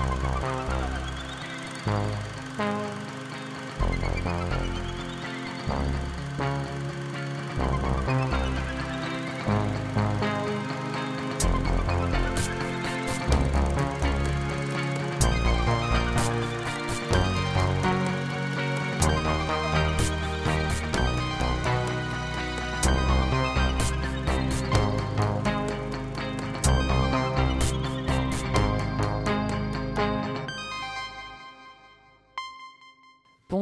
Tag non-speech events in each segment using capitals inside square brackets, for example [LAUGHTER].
Oh, no.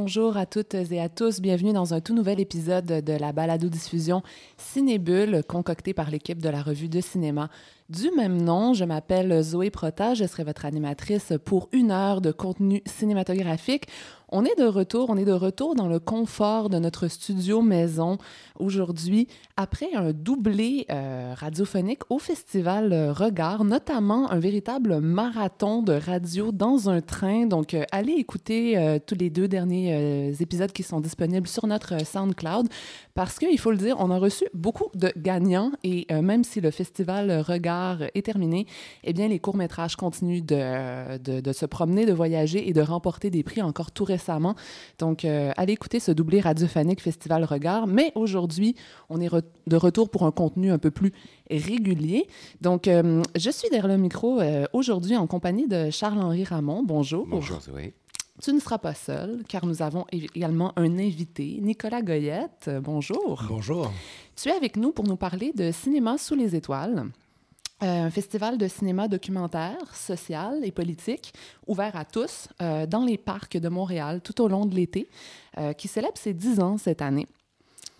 Bonjour à toutes et à tous. Bienvenue dans un tout nouvel épisode de la balado-diffusion Cinébule, concoctée par l'équipe de la revue de cinéma du même nom. Je m'appelle Zoé Prota. Je serai votre animatrice pour une heure de contenu cinématographique. On est de retour, on est de retour dans le confort de notre studio maison aujourd'hui, après un doublé euh, radiophonique au festival Regard, notamment un véritable marathon de radio dans un train. Donc, euh, allez écouter euh, tous les deux derniers épisodes qui sont disponibles sur notre SoundCloud, parce qu'il faut le dire, on a reçu beaucoup de gagnants et même si le festival Regard est terminé, eh bien, les courts-métrages continuent de, de, de, se promener, de voyager et de remporter des prix encore tout récemment récemment. Donc, euh, allez écouter ce doublé radiophonique Festival Regard. Mais aujourd'hui, on est de retour pour un contenu un peu plus régulier. Donc, euh, je suis derrière le micro euh, aujourd'hui en compagnie de Charles-Henri Ramon. Bonjour. Bonjour, oui. Tu ne seras pas seul, car nous avons également un invité, Nicolas Goyette. Bonjour. Bonjour. Tu es avec nous pour nous parler de Cinéma sous les étoiles. Euh, un festival de cinéma documentaire, social et politique, ouvert à tous euh, dans les parcs de Montréal tout au long de l'été, euh, qui célèbre ses 10 ans cette année.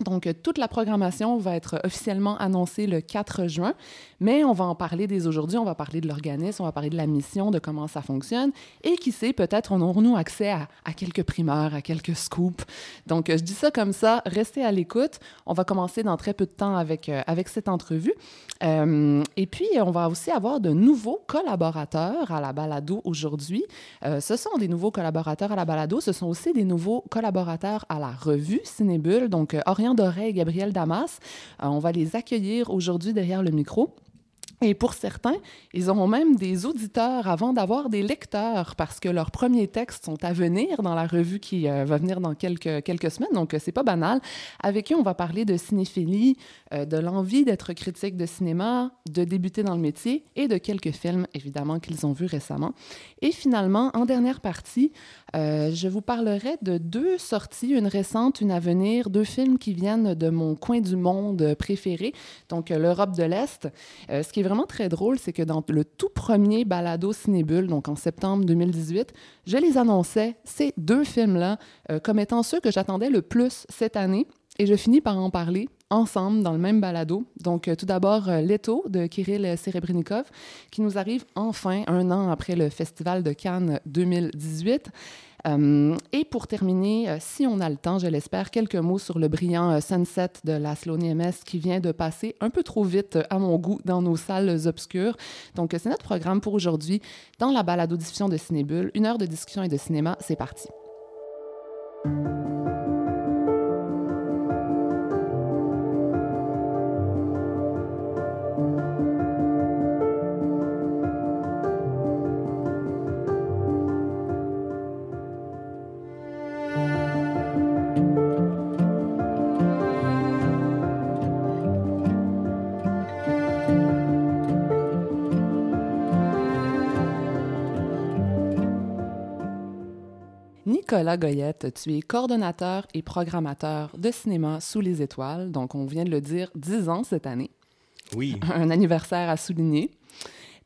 Donc, toute la programmation va être officiellement annoncée le 4 juin, mais on va en parler dès aujourd'hui. On va parler de l'organisme, on va parler de la mission, de comment ça fonctionne. Et qui sait, peut-être on aura-nous accès à, quelques primeurs, à quelques scoops. Donc, je dis ça comme ça, restez à l'écoute. On va commencer dans très peu de temps avec, euh, avec cette entrevue. Euh, et puis, on va aussi avoir de nouveaux collaborateurs à la balado aujourd'hui. Euh, ce sont des nouveaux collaborateurs à la balado. Ce sont aussi des nouveaux collaborateurs à la revue Cinébule. Donc, Doré et Gabriel Damas, on va les accueillir aujourd'hui derrière le micro. Et pour certains, ils auront même des auditeurs avant d'avoir des lecteurs parce que leurs premiers textes sont à venir dans la revue qui euh, va venir dans quelques, quelques semaines. Donc, euh, c'est pas banal. Avec eux, on va parler de cinéphilie, euh, de l'envie d'être critique de cinéma, de débuter dans le métier et de quelques films, évidemment, qu'ils ont vus récemment. Et finalement, en dernière partie, je vous parlerai de deux sorties, une récente, une à venir, deux films qui viennent de mon coin du monde préféré, donc l'Europe de l'Est. Qui est vraiment très drôle, c'est que dans le tout premier balado Cinébule, donc en septembre 2018, je les annonçais, ces deux films-là, euh, comme étant ceux que j'attendais le plus cette année. Et je finis par en parler ensemble dans le même balado. Donc, euh, tout d'abord, euh, Leto de Kirill Serebrennikov, qui nous arrive enfin un an après le Festival de Cannes 2018. Euh, et pour terminer, euh, si on a le temps, je l'espère, quelques mots sur le brillant euh, Sunset de Laszlo Niemes qui vient de passer un peu trop vite à mon goût dans nos salles obscures. Donc, c'est notre programme pour aujourd'hui dans la balado-diffusion de Cinébule. Une heure de discussion et de cinéma, c'est parti. Nicolas Goyette, tu es coordonnateur et programmateur de cinéma sous les étoiles. Donc, on vient de le dire, 10 ans cette année. Oui. [LAUGHS] Un anniversaire à souligner.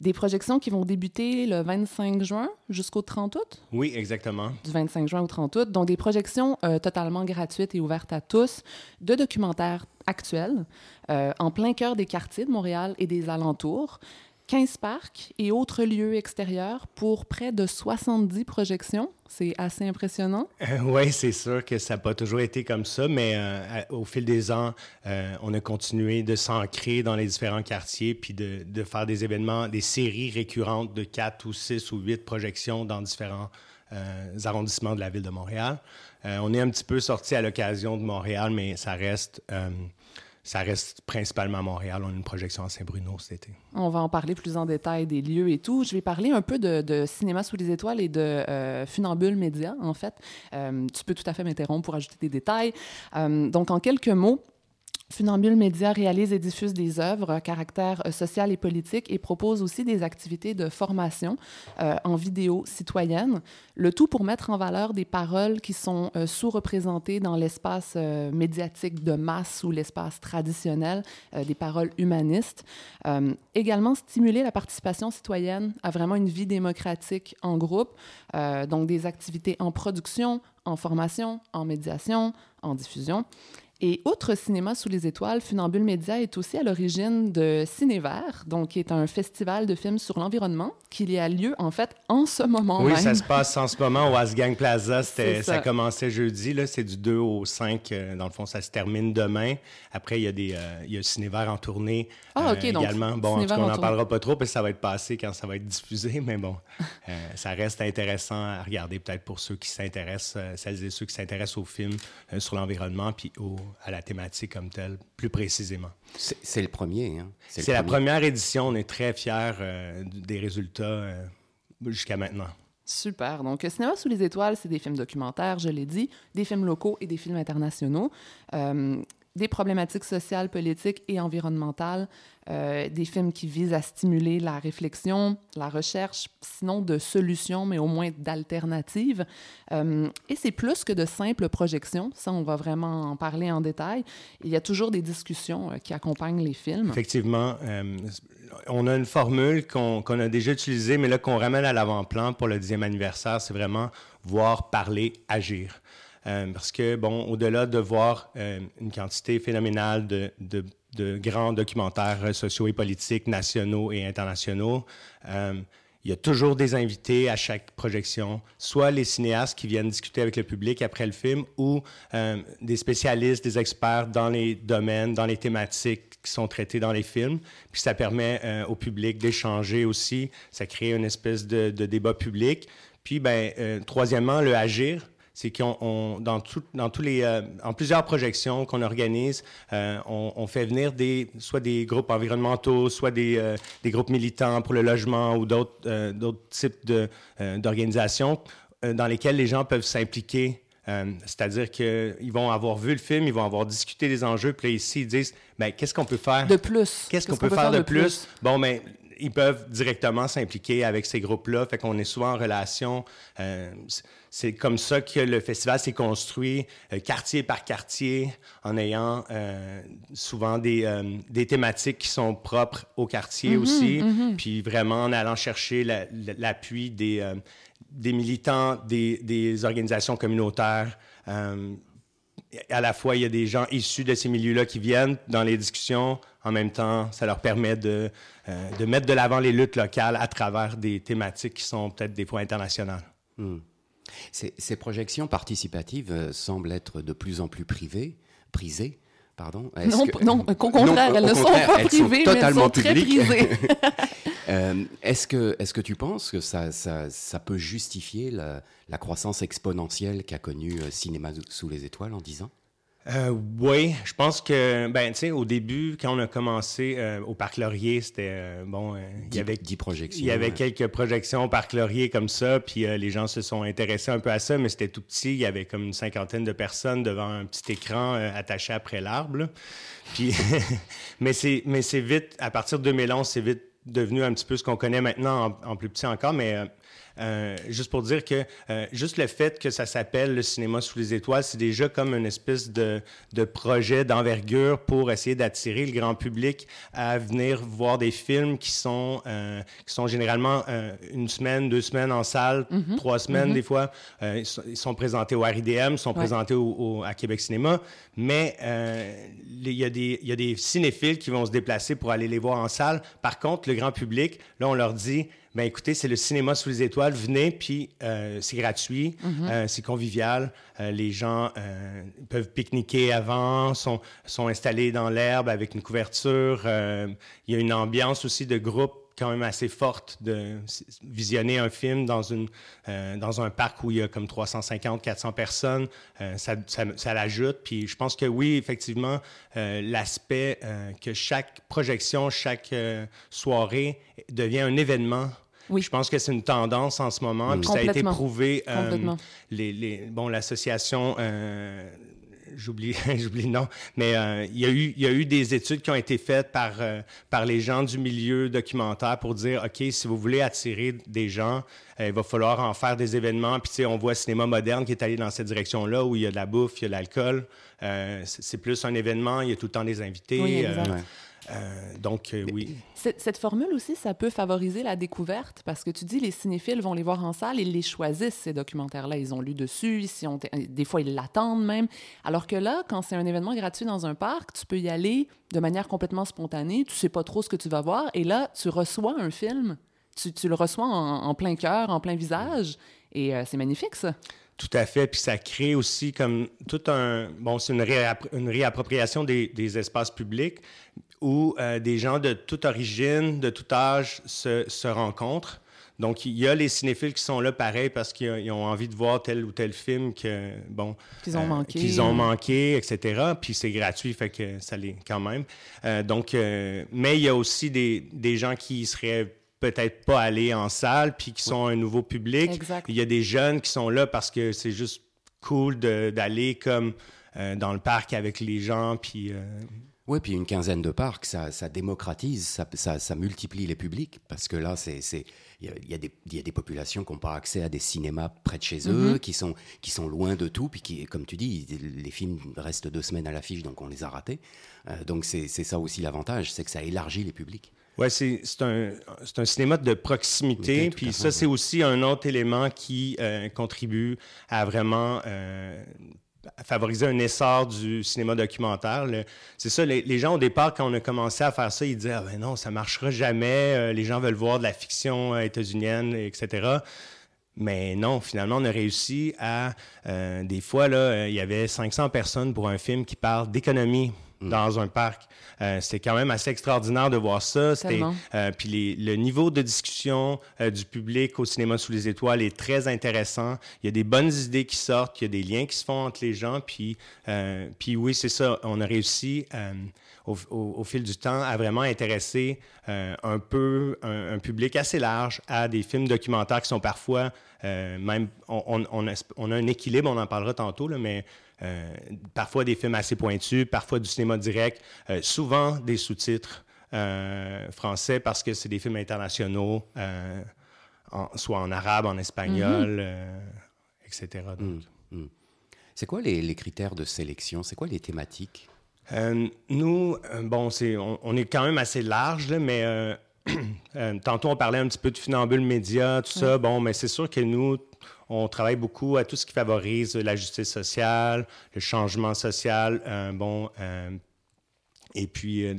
Des projections qui vont débuter le 25 juin jusqu'au 30 août? Oui, exactement. Du 25 juin au 30 août. Donc, des projections euh, totalement gratuites et ouvertes à tous de documentaires actuels euh, en plein cœur des quartiers de Montréal et des alentours. 15 parcs et autres lieux extérieurs pour près de 70 projections. C'est assez impressionnant. Euh, oui, c'est sûr que ça n'a pas toujours été comme ça, mais euh, au fil des ans, euh, on a continué de s'ancrer dans les différents quartiers puis de, de, faire des événements, des séries récurrentes de 4 ou 6 ou 8 projections dans différents arrondissements de la ville de Montréal. on est un petit peu sorti à l'occasion de Montréal, mais ça reste ça reste principalement à Montréal. On a une projection à Saint-Bruno cet été. On va en parler plus en détail des lieux et tout. Je vais parler un peu de, Cinéma sous les étoiles et de euh, Funambule Média, en fait. Euh, tu peux tout à fait m'interrompre pour ajouter des détails. Euh, donc, en quelques mots, Funambule Média réalise et diffuse des œuvres à caractère euh, social et politique et propose aussi des activités de formation euh, en vidéo citoyenne, le tout pour mettre en valeur des paroles qui sont euh, sous-représentées dans l'espace médiatique de masse ou l'espace traditionnel, des paroles humanistes. également stimuler la participation citoyenne à vraiment une vie démocratique en groupe, donc des activités en production, en formation, en médiation, en diffusion. Et outre Cinéma sous les étoiles, Funambule Média est aussi à l'origine de Cinévert, donc qui est un festival de films sur l'environnement qui a lieu en fait en ce moment oui, même. Oui, ça se passe en ce moment au Asgang Plaza. [LAUGHS] Ça. ça commençait jeudi, là, c'est du 2 au 5. Euh, dans le fond, ça se termine demain. Après, il y a des, euh, il y a Cinévert en tournée ah, euh, donc, également. Bon, en tout cas, on n'en parlera pas trop parce que ça va être passé quand ça va être diffusé, [LAUGHS] mais bon, ça reste intéressant à regarder peut-être pour ceux qui s'intéressent, celles et ceux qui s'intéressent aux films sur l'environnement puis au à la thématique comme telle, plus précisément. C'est le premier. Hein? C'est la première édition. On est très fiers euh, des résultats euh, jusqu'à maintenant. Super. Donc, Cinéma sous les étoiles, c'est des films documentaires, je l'ai dit, des films locaux et des films internationaux. Euh, des problématiques sociales, politiques et environnementales, euh, des films qui visent à stimuler la réflexion, la recherche, sinon de solutions, mais au moins d'alternatives. Euh, et c'est plus que de simples projections, ça on va vraiment en parler en détail. Il y a toujours des discussions euh, qui accompagnent les films. Effectivement, on a une formule qu'on a déjà utilisée, mais là qu'on ramène à l'avant-plan pour le 10e anniversaire, c'est vraiment voir, parler, agir. Euh, parce que, bon, au-delà de voir euh, une quantité phénoménale de, grands documentaires sociaux et politiques nationaux et internationaux, euh, il y a toujours des invités à chaque projection, soit les cinéastes qui viennent discuter avec le public après le film, ou des spécialistes, des experts dans les domaines, dans les thématiques qui sont traitées dans les films. Puis ça permet au public d'échanger aussi. Ça crée une espèce de, de débat public. Puis, ben, troisièmement, le agir c'est qu'on dans, dans tous les euh, en plusieurs projections qu'on organise, euh, on, fait venir des soit des groupes environnementaux, soit des, euh, des groupes militants pour le logement ou d'autres d'autres types de d'organisations dans lesquelles les gens peuvent s'impliquer. C'est-à-dire qu'ils vont avoir vu le film, ils vont avoir discuté des enjeux, puis là, ici, ils disent ben, qu'est-ce qu'on peut faire? De plus. Qu'est-ce qu'on peut, faire, de, plus? Bon, mais ben, ils peuvent directement s'impliquer avec ces groupes-là. Fait qu'on est souvent en relation. Euh, c'est comme ça que le festival s'est construit, euh, quartier par quartier, en ayant euh, souvent des, des, thématiques qui sont propres au quartier mm-hmm, aussi, mm-hmm. puis vraiment en allant chercher l'appui des, des militants, des, des organisations communautaires à la fois, il y a des gens issus de ces milieux-là qui viennent dans les discussions. En même temps, ça leur permet de, euh, de mettre de l'avant les luttes locales à travers des thématiques qui sont peut-être des fois internationales. Hmm. Ces, projections participatives euh, semblent être de plus en plus privées, prisées. Pardon. Non, non, au contraire, elles ne sont pas privées, mais elles sont très prisées. [LAUGHS] Euh, est-ce que, est que tu penses que ça, ça, peut justifier la, la croissance exponentielle qu'a connue Cinéma sous les étoiles en 10 ans? Euh, oui, je pense que, ben, tu sais, au début, quand on a commencé euh, au Parc Laurier, c'était, euh, bon, il y avait... 10 projections. Il y avait quelques projections au Parc Laurier comme ça, puis les gens se sont intéressés un peu à ça, mais c'était tout petit. Il y avait comme une cinquantaine de personnes devant un petit écran attaché après l'arbre. Puis, [LAUGHS] mais c'est mais c'est vite, à partir de 2011, c'est vite devenu un petit peu ce qu'on connaît maintenant en, plus petit encore, mais euh, juste pour dire que euh, juste le fait que ça s'appelle le cinéma sous les étoiles, c'est déjà comme une espèce de, de projet d'envergure pour essayer d'attirer le grand public à venir voir des films qui sont, euh, qui sont généralement une semaine, deux semaines en salle, mm-hmm. trois semaines mm-hmm. des fois. Ils sont, présentés au RIDM, sont présentés au, à Québec Cinéma, mais il y, a des, y a des cinéphiles qui vont se déplacer pour aller les voir en salle. Par contre, le grand public, là, on leur dit ben écoutez, c'est le cinéma sous les étoiles. Venez, puis euh, c'est gratuit, mhm. euh, c'est convivial. Euh, les gens peuvent pique-niquer avant, sont, sont installés dans l'herbe avec une couverture. il y a une ambiance aussi de groupe quand même assez forte de visionner un film dans, une, dans un parc où il y a comme 350, 400 personnes. ça, ça, ça l'ajoute. Puis je pense que oui, effectivement, l'aspect que chaque projection, chaque soirée devient un événement oui. Je pense que c'est une tendance en ce moment. Puis ça a été prouvé. Euh, les, les, bon, l'association. Euh, j'oublie, [LAUGHS] j'oublie le nom, mais euh, il, y a eu, il y a eu des études qui ont été faites par, euh, par les gens du milieu documentaire pour dire, OK, si vous voulez attirer des gens, euh, il va falloir en faire des événements. Puis, tu sais, on voit Cinéma Moderne qui est allé dans cette direction-là, où il y a de la bouffe, il y a de l'alcool. c'est plus un événement, il y a tout le temps des invités. Oui, euh, donc, euh, oui. Cette, formule aussi, ça peut favoriser la découverte parce que tu dis les cinéphiles vont les voir en salle, ils les choisissent, ces documentaires-là. Ils ont lu dessus, ont des fois, ils l'attendent même. Alors que là, quand c'est un événement gratuit dans un parc, tu peux y aller de manière complètement spontanée. Tu sais pas trop ce que tu vas voir. Et là, tu reçois un film. Tu, tu le reçois en, plein cœur, en plein visage. Et euh, c'est magnifique, ça. Tout à fait. Puis ça crée aussi comme tout un... Bon, c'est une, une, réappropriation des, des, espaces publics, où euh, des gens de toute origine, de tout âge se, se, rencontrent. Donc, il y a les cinéphiles qui sont là pareil parce qu'ils ont envie de voir tel ou tel film que, bon... Qu'ils ont euh, manqué. Qu'ils ont manqué, etc. Puis c'est gratuit, fait que ça l'est quand même. Euh, donc, mais il y a aussi des, des gens qui seraient peut-être pas allés en salle, puis qui sont un nouveau public. Exact. Il y a des jeunes qui sont là parce que c'est juste cool d'aller comme dans le parc avec les gens, puis... Oui, puis une quinzaine de parcs, ça, ça démocratise, ça, ça, ça, multiplie les publics, parce que là, il y, y, a des populations qui n'ont pas accès à des cinémas près de chez eux, mm-hmm. qui, sont, qui sont loin de tout, puis qui, comme tu dis, les films restent deux semaines à l'affiche, donc on les a ratés. Euh, donc c'est, ça aussi l'avantage, c'est que ça élargit les publics. Oui, c'est, un, un, cinéma de proximité, puis ça, c'est aussi un autre élément qui euh, contribue à vraiment... Euh, favoriser un essor du cinéma documentaire. C'est ça, les, gens au départ, quand on a commencé à faire ça, ils disaient ah ben non, ça marchera jamais, euh, les gens veulent voir de la fiction euh, états-unienne, etc. Mais non, finalement, on a réussi à... Euh, des fois, là, il y avait 500 personnes pour un film qui parle d'économie Mm. dans un parc. Euh, c'était quand même assez extraordinaire de voir ça. Euh, puis le niveau de discussion euh, du public au cinéma sous les étoiles est très intéressant. Il y a des bonnes idées qui sortent, il y a des liens qui se font entre les gens. Puis, euh, puis oui, c'est ça. On a réussi au, au, fil du temps à vraiment intéresser un peu un, public assez large à des films documentaires qui sont parfois même on, on, on, a, on, a, un équilibre, on en parlera tantôt, là, mais parfois des films assez pointus, parfois du cinéma direct, euh, souvent des sous-titres euh, français parce que c'est des films internationaux, soit en arabe, en espagnol, mm-hmm. etc. Mm, mm. C'est quoi les, critères de sélection? C'est quoi les thématiques? nous, bon, c'est, on, est quand même assez large, mais [CLEARS THROAT] tantôt on parlait un petit peu de funambule média, tout ça. Bon, mais c'est sûr que nous, on travaille beaucoup à tout ce qui favorise la justice sociale, le changement social, bon, euh, et puis euh,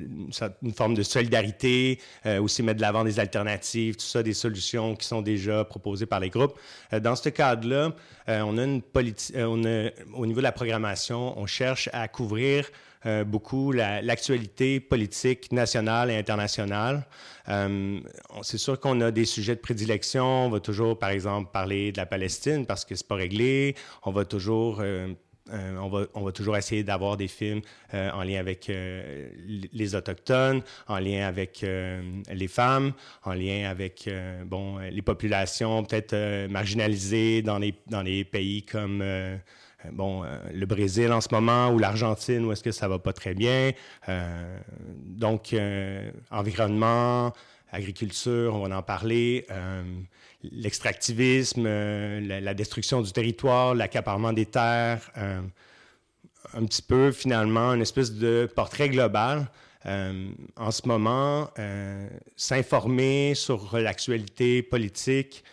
une, forme de solidarité, euh, aussi mettre de l'avant des alternatives, tout ça, des solutions qui sont déjà proposées par les groupes. dans ce cadre-là, on a une politique, au niveau de la programmation, on cherche à couvrir euh, beaucoup l'actualité politique nationale et internationale. Euh, c'est sûr qu'on a des sujets de prédilection. On va toujours, par exemple, parler de la Palestine parce que c'est pas réglé. On va toujours euh, on, va, on, va, toujours essayer d'avoir des films en lien avec les Autochtones, en lien avec les femmes, en lien avec bon, les populations peut-être marginalisées dans les, dans les pays comme bon, euh, le Brésil en ce moment ou l'Argentine, où est-ce que ça va pas très bien? Euh, donc, environnement, agriculture, on va en parler. L'extractivisme, la, destruction du territoire, l'accaparement des terres. un petit peu, finalement, une espèce de portrait global. en ce moment, s'informer sur l'actualité politique,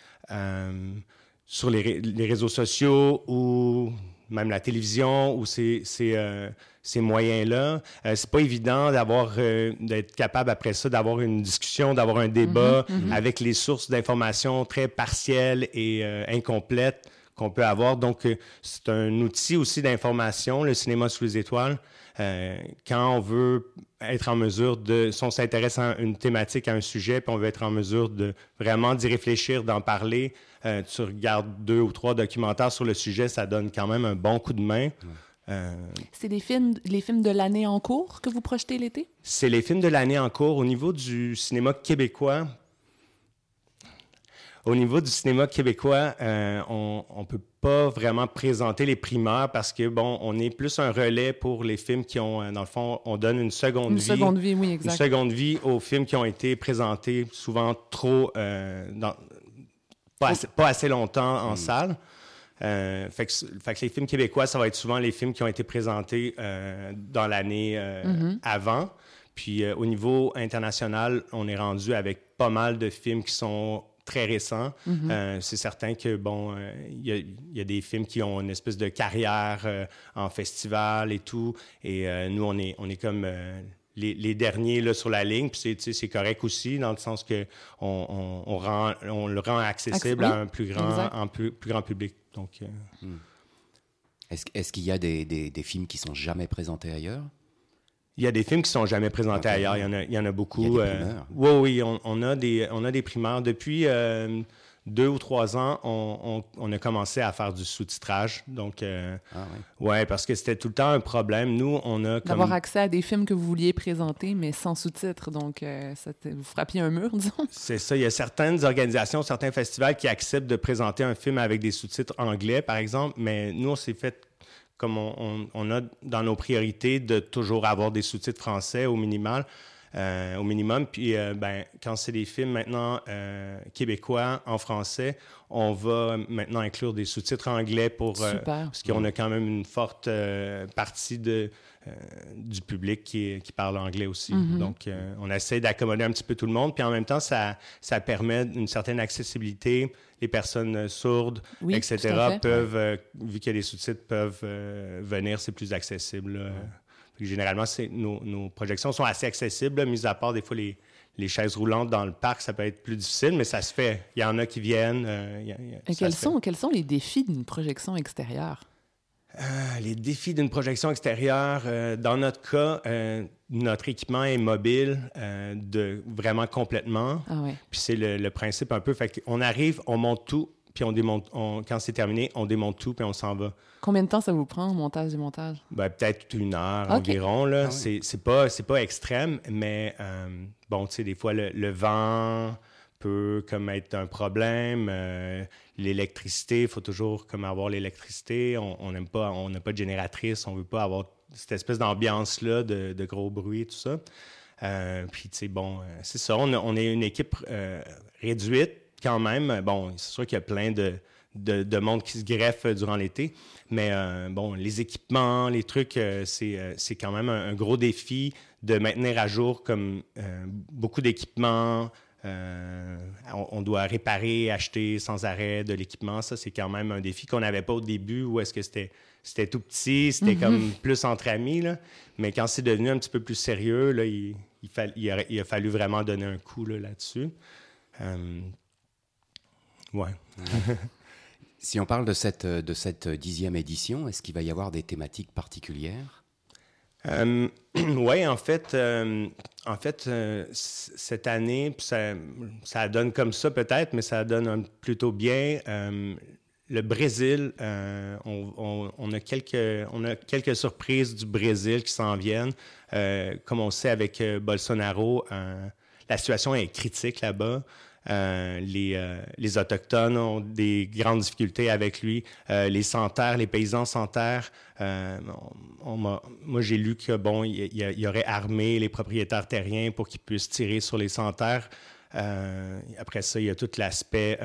sur les, réseaux sociaux ou même la télévision ou ces, ces, euh, ces moyens-là. Euh, c'est pas évident d'avoir euh, d'être capable après ça d'avoir une discussion, d'avoir un débat mm-hmm, mm-hmm. avec les sources d'informations très partielles et euh, incomplètes qu'on peut avoir. Donc, c'est un outil aussi d'information, le cinéma sous les étoiles. Quand on veut être en mesure de, si on s'intéresse à une thématique, à un sujet, puis on veut être en mesure de vraiment d'y réfléchir, d'en parler, tu regardes deux ou trois documentaires sur le sujet, ça donne quand même un bon coup de main. Euh, c'est les films, les films de l'année en cours que vous projetez l'été? C'est les films de l'année en cours. Au niveau du cinéma québécois, au niveau du cinéma québécois, euh, on ne peut pas vraiment présenter les primeurs parce que, bon, on est plus un relais pour les films qui ont, euh, dans le fond, on donne une seconde vie. Une seconde vie, oui, exact. Une seconde vie aux films qui ont été présentés souvent trop, dans, pas, assez, longtemps en mm. salle. Euh, fait, que, les films québécois, ça va être souvent les films qui ont été présentés euh, dans l'année euh, mm-hmm. avant. Puis au niveau international, on est rendu avec pas mal de films qui sont très récents. Mm-hmm. c'est certain que, bon, il y, a des films qui ont une espèce de carrière en festival et tout. Et nous, on est, on est comme les, derniers là, sur la ligne. Puis c'est correct aussi, dans le sens qu'on on, on, rend, on le rend accessible à un plus grand, un plus, plus grand public. Donc, euh, hmm. Est-ce qu'il y a des, des, films qui sont jamais présentés ailleurs? Il y a des films qui sont jamais présentés ailleurs. Il y en a, il y en a beaucoup. Il y a des euh, oui, oui, on, on, a des, on a des primeurs. Depuis, euh, deux ou trois ans, on, a commencé à faire du sous-titrage. Donc, euh, ah ouais. parce que c'était tout le temps un problème. Nous, on a comme... D'avoir accès à des films que vous vouliez présenter, mais sans sous-titres. Donc, euh, vous frappiez un mur, [LAUGHS] disons. C'est ça. Il y a certaines organisations, certains festivals qui acceptent de présenter un film avec des sous-titres anglais, par exemple. Mais nous, on s'est fait comme on, on, a dans nos priorités de toujours avoir des sous-titres français au minimal. Euh, au minimum. Puis, euh, ben, quand c'est des films maintenant euh, québécois en français, on va maintenant inclure des sous-titres anglais pour parce qu'on a quand même une forte partie de du public qui, qui, parle anglais aussi. Mm-hmm. Donc, on essaie d'accommoder un petit peu tout le monde. Puis en même temps, ça, ça permet une certaine accessibilité. Les personnes sourdes, etc., peuvent, vu qu'il y a des sous-titres, peuvent venir. C'est plus accessible généralement, nos, nos, projections sont assez accessibles, mis à part des fois les, les, chaises roulantes dans le parc, ça peut être plus difficile, mais ça se fait. Il y en a qui viennent. Euh, Et quels sont, quels sont les défis d'une projection extérieure? Euh, les défis d'une projection extérieure, euh, dans notre cas, notre équipement est mobile de vraiment complètement. Ah Puis c'est le, le, principe un peu. Fait on arrive, on monte tout, puis on démonte, quand c'est terminé, on démonte tout, puis on s'en va. Combien de temps ça vous prend, montage, démontage? Ben, peut-être une heure environ. Là. Ah c'est, pas, c'est pas extrême, mais euh, bon, tu sais, des fois, le, vent peut comme être un problème. Euh, l'électricité, il faut toujours comme avoir l'électricité. On n'a pas, on pas de génératrice, on veut pas avoir cette espèce d'ambiance-là de, gros bruit, tout ça. Euh, puis, tu sais, bon, c'est ça, on, est une équipe réduite quand même, bon, c'est sûr qu'il y a plein de, de, monde qui se greffe durant l'été, mais euh, bon, les équipements, les trucs, euh, euh, c'est, quand même un, gros défi de maintenir à jour comme beaucoup d'équipements. On, doit réparer, acheter sans arrêt de l'équipement. Ça, c'est quand même un défi qu'on n'avait pas au début, où est-ce que c'était, c'était tout petit, c'était mm-hmm. comme plus entre amis. Là. Mais quand c'est devenu un petit peu plus sérieux, là, il, il, a, fallu vraiment donner un coup là, là-dessus. Ouais. [LAUGHS] si on parle de cette, de cette dixième édition, est-ce qu'il va y avoir des thématiques particulières? Euh, [CLEARS THROAT] oui, en fait, euh, en fait euh, cette année, ça, donne comme ça peut-être, mais ça donne plutôt bien. le Brésil, on, a quelques, on a quelques surprises du Brésil qui s'en viennent. comme on sait avec Bolsonaro, la situation est critique là-bas. Euh, les, euh, les, Autochtones ont des grandes difficultés avec lui. Euh, les sans-terre, les paysans sans-terre, moi j'ai lu que bon, il, y aurait armé les propriétaires terriens pour qu'ils puissent tirer sur les sans-terre. après ça, il y a tout l'aspect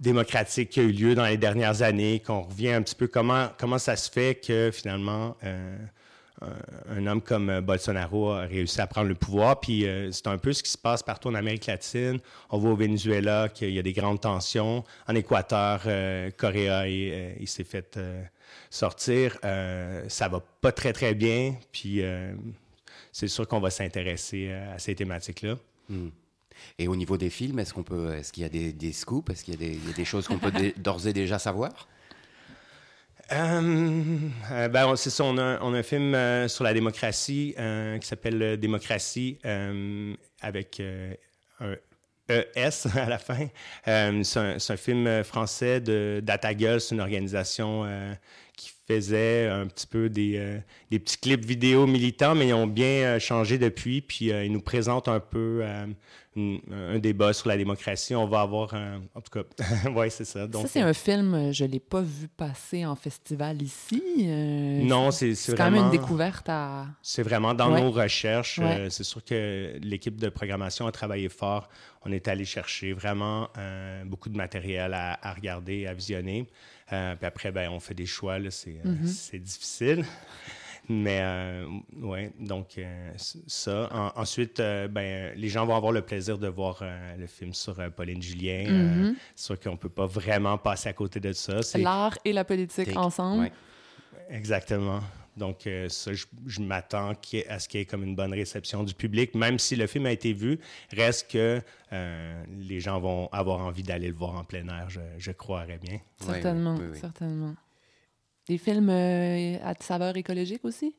démocratique qui a eu lieu dans les dernières années, qu'on revient un petit peu comment, comment ça se fait que finalement un homme comme euh, Bolsonaro a réussi à prendre le pouvoir. Puis euh, c'est un peu ce qui se passe partout en Amérique latine. On voit au Venezuela qu'il y a des grandes tensions. En Équateur, euh, Corée, il, s'est fait sortir. ça va pas très, très bien. Puis c'est sûr qu'on va s'intéresser à ces thématiques-là. Hmm. Et au niveau des films, est-ce qu'on peut, est-ce qu'il y a des, scoops, est-ce qu'il y, a des choses qu'on peut d'ores et déjà savoir? Euh, euh, ben, c'est ça, on a, on a, un film euh, sur la démocratie qui s'appelle Démocratie avec un ES [LAUGHS] à la fin. c'est un, film français de c'est une organisation qui faisait un petit peu des, des, petits clips vidéo militants, mais ils ont bien changé depuis, puis ils nous présentent un peu un débat sur la démocratie. On va avoir un... En tout cas, [LAUGHS] oui, c'est ça. Donc, ça, c'est un film, euh, je ne l'ai pas vu passer en festival ici. Euh, non, c'est vraiment... C'est quand même une découverte à... C'est vraiment dans nos recherches. Euh, c'est sûr que l'équipe de programmation a travaillé fort. On est allé chercher vraiment beaucoup de matériel à, regarder, à visionner. Puis après, ben, on fait des choix. Mm-hmm. C'est difficile. [LAUGHS] Mais euh, ouais, donc euh, ça. ensuite, euh, ben, les gens vont avoir le plaisir de voir le film sur Pauline Julien. Mm-hmm. c'est sûr qu'on ne peut pas vraiment passer à côté de ça. L'art et la politique ensemble. Exactement. Donc, ça, je, m'attends à ce qu'il y ait comme une bonne réception du public, même si le film a été vu, reste que les gens vont avoir envie d'aller le voir en plein air, je, je croirais bien. Certainement, certainement. Des films euh, à saveur écologique aussi?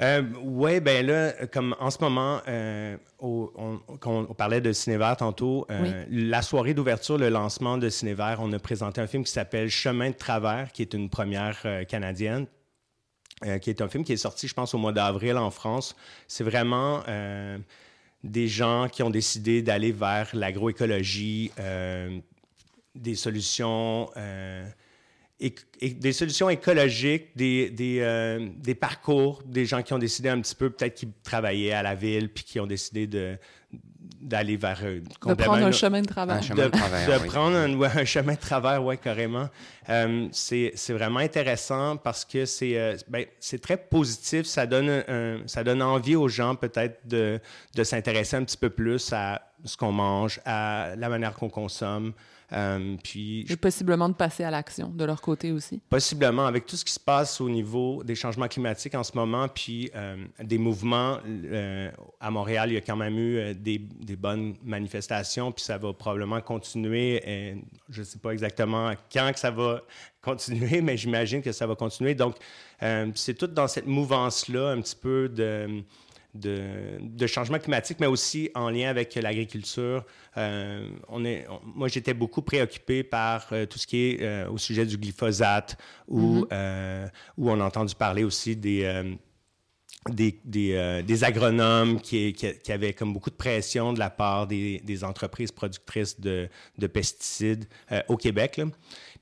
Euh, oui, ben là, comme en ce moment, euh, on, on, parlait de Cinévert tantôt, la soirée d'ouverture, le lancement de Cinévert, on a présenté un film qui s'appelle Chemin de travers, qui est une première canadienne, qui est un film qui est sorti, je pense, au mois d'avril en France. C'est vraiment des gens qui ont décidé d'aller vers l'agroécologie, des solutions des solutions écologiques, des, des, euh, des, parcours, des gens qui ont décidé un petit peu, peut-être qui travaillaient à la ville, puis qui ont décidé de d'aller vers euh, de prendre un, chemin de travers. de, prendre un, chemin de travers, oui, carrément. Euh, c'est vraiment intéressant parce que c'est ben, très positif. Ça donne, ça donne envie aux gens peut-être de, de s'intéresser un petit peu plus à ce qu'on mange, à la manière qu'on consomme. Euh, puis, Et possiblement de passer à l'action de leur côté aussi. Possiblement, avec tout ce qui se passe au niveau des changements climatiques en ce moment, puis euh, des mouvements. Euh, à Montréal, il y a quand même eu des, des, bonnes manifestations, puis ça va probablement continuer. Et je ne sais pas exactement quand que ça va [LAUGHS] continuer, mais j'imagine que ça va continuer. Donc, c'est tout dans cette mouvance-là, un petit peu de de, changement climatique, mais aussi en lien avec l'agriculture. Euh, on est, moi, j'étais beaucoup préoccupé par euh, tout ce qui est euh, au sujet du glyphosate, où, mm-hmm. où on a entendu parler aussi des... Des, des, agronomes qui, qui, avaient comme beaucoup de pression de la part des, des entreprises productrices de, de pesticides au Québec. Là.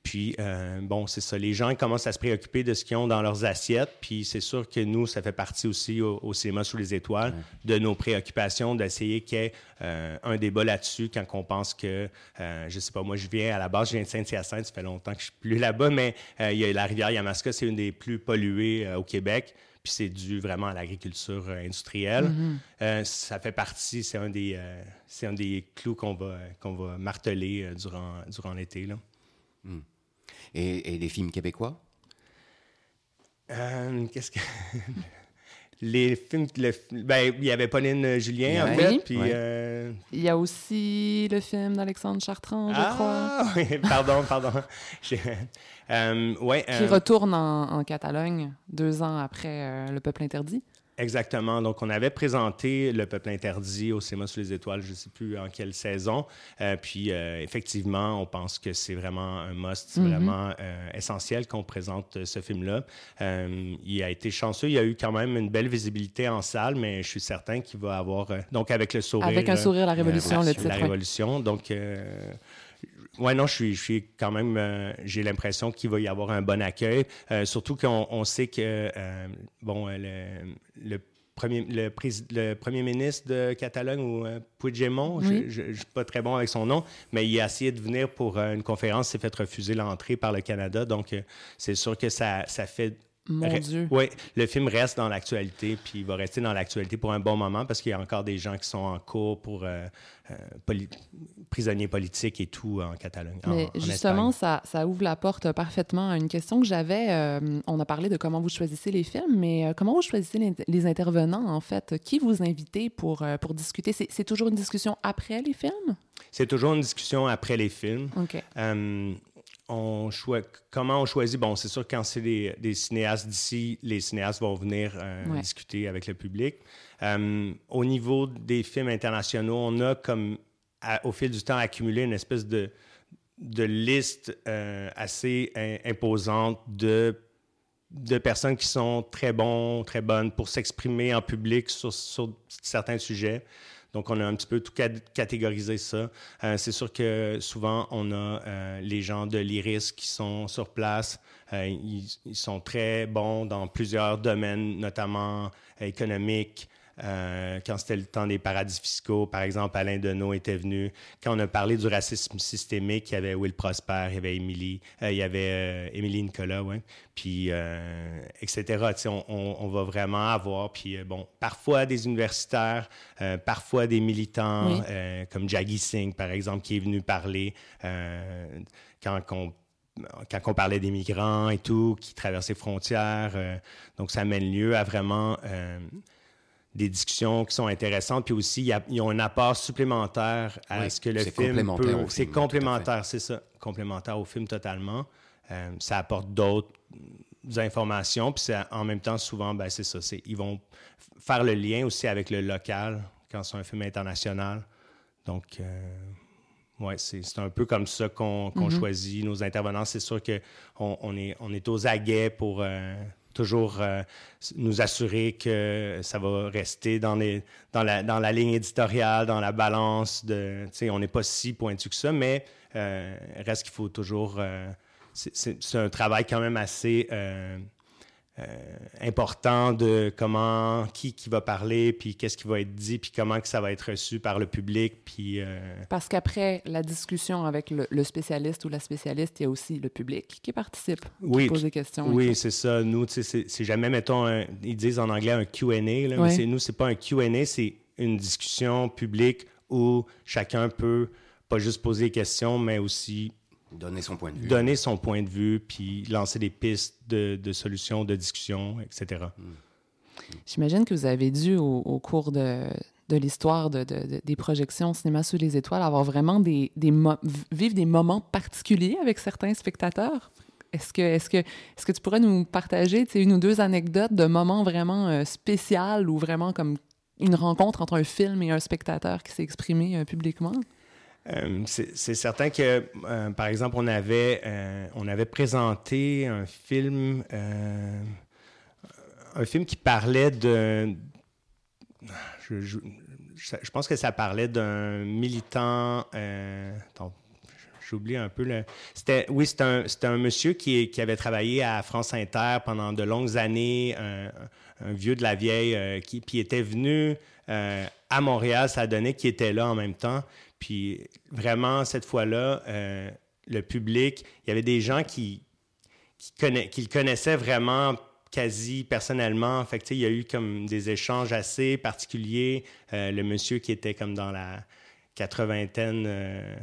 Puis, euh, bon, c'est ça. Les gens commencent à se préoccuper de ce qu'ils ont dans leurs assiettes. Puis, c'est sûr que nous, ça fait partie aussi au, cinéma sous les étoiles de nos préoccupations d'essayer qu'il y ait euh, un débat là-dessus quand on pense que, euh, je sais pas, moi, je viens à la base, je viens de Saint-Hyacinthe, ça fait longtemps que je suis plus là-bas, mais il y a la rivière Yamaska, c'est une des plus polluées au Québec puis c'est dû vraiment à l'agriculture industrielle. Mm-hmm. ça fait partie, c'est un des, c'est un des clous qu'on va, qu'on va marteler durant, durant l'été. Là. Mm. Et, les films québécois? Euh, Qu'est-ce que. [LAUGHS] les films. ben, il y avait Pauline Julien, en fait. Puis, euh, Il y a aussi le film d'Alexandre Chartrand, je ah, crois. [LAUGHS] Oui, pardon, pardon. [LAUGHS] euh, ouais, Qui retourne en, en, Catalogne deux ans après Le Peuple interdit. Exactement. Donc, on avait présenté Le Peuple interdit au cinéma sous les étoiles, je ne sais plus en quelle saison. Euh, puis, euh, effectivement, on pense que c'est vraiment un must, mm-hmm. vraiment euh, essentiel qu'on présente ce film-là. il a été chanceux, il y a eu quand même une belle visibilité en salle, mais je suis certain qu'il va avoir. donc, avec le sourire. Avec un sourire, la révolution, le titre. La révolution. Donc, oui, non, je suis, je suis quand même, euh, j'ai l'impression qu'il va y avoir un bon accueil, euh, surtout qu'on on sait que, euh, bon, le, premier, le, le, premier ministre de Catalogne, ou Puigdemont, je ne suis pas très bon avec son nom, mais il a essayé de venir pour une conférence, s'est fait refuser l'entrée par le Canada, donc c'est sûr que ça, ça fait Mon Dieu. Oui, le film reste dans l'actualité, puis il va rester dans l'actualité pour un bon moment parce qu'il y a encore des gens qui sont en cours pour euh, euh, prisonniers politiques et tout en Catalogne. Mais justement, ça, ça, ouvre la porte parfaitement à une question que j'avais. Euh, on a parlé de comment vous choisissez les films, mais comment vous choisissez les, les, intervenants, en fait? Qui vous invitez pour, pour discuter? C'est toujours une discussion après les films? C'est toujours une discussion après les films. OK on comment on choisit? Bon, c'est sûr, quand c'est des, cinéastes d'ici, les cinéastes vont venir euh, discuter avec le public. Euh, au niveau des films internationaux, on a comme, au fil du temps, accumulé une espèce de, de liste euh, assez imposante de, de personnes qui sont très bons, très bonnes pour s'exprimer en public sur, sur certains sujets. Donc, on a un petit peu tout catégorisé ça. Euh, c'est sûr que souvent, on a euh, les gens de l'IRIS qui sont sur place. Euh, ils, sont très bons dans plusieurs domaines, notamment économiques, euh, quand c'était le temps des paradis fiscaux, par exemple, Alain Deneau était venu. Quand on a parlé du racisme systémique, il y avait Will Prosper, il y avait Émilie, euh, il y avait euh, Émilie Nicolas, ouais, puis etc. On, on, on, va vraiment avoir, puis bon, parfois des universitaires, parfois des militants, comme Jaggi Singh, par exemple, qui est venu parler quand on quand on parlait des migrants et tout, qui traversaient frontières. donc, ça mène lieu à vraiment des discussions qui sont intéressantes. Puis aussi, ils ont un apport supplémentaire à ce que le film peut... C'est complémentaire, c'est ça. Complémentaire au film totalement. Euh, ça apporte d'autres informations. Puis en même temps, souvent, ben, c'est ça. Ils vont faire le lien aussi avec le local quand c'est un film international. Donc, euh, ouais, c'est un peu comme ça qu'on mm-hmm. choisit nos intervenants. C'est sûr qu'on on est, on est aux aguets pour... Euh, toujours euh, nous assurer que ça va rester dans, les, dans, la, dans la ligne éditoriale, dans la balance. On n'est pas si pointu que ça, mais euh, reste qu'il faut toujours... Euh, c'est un travail quand même assez euh, important de comment, qui, qui va parler, puis qu'est-ce qui va être dit, puis comment que ça va être reçu par le public. Puis, euh, Parce qu'après la discussion avec le, spécialiste ou la spécialiste, il y a aussi le public qui participe, oui, qui pose des questions. Oui, c'est ça. Nous, c'est jamais, mettons, ils disent en anglais un Q&A, mais nous, c'est pas un Q&A, c'est une discussion publique où chacun peut pas juste poser des questions, mais aussi Donner son point de vue. Donner son point de vue, puis lancer des pistes de, de solutions, de discussions, etc. Hmm. J'imagine que vous avez dû, au, cours de, de l'histoire de, de, des projections Cinéma sous les étoiles, avoir vraiment des, des vivre des moments particuliers avec certains spectateurs. Est-ce que, est que, est que tu pourrais nous partager une ou deux anecdotes de moments vraiment euh, spéciaux ou vraiment comme une rencontre entre un film et un spectateur qui s'est exprimé euh, publiquement? Euh, c'est certain que, euh, par exemple, on avait, euh, on avait présenté un film, un film qui parlait de... Je, pense que ça parlait d'un militant... J'oublie un peu le. C'était, oui, c'était un, monsieur qui, qui, avait travaillé à France Inter pendant de longues années, un, vieux de la vieille, qui puis était venu à Montréal. Ça a donné qu'il était là en même temps. Puis vraiment, cette fois-là, euh, le public, il y avait des gens qui, qui, le connaissaient vraiment quasi personnellement. Fait il y a eu comme des échanges assez particuliers. Euh, le monsieur qui était comme dans la quatre-vingtaine, euh,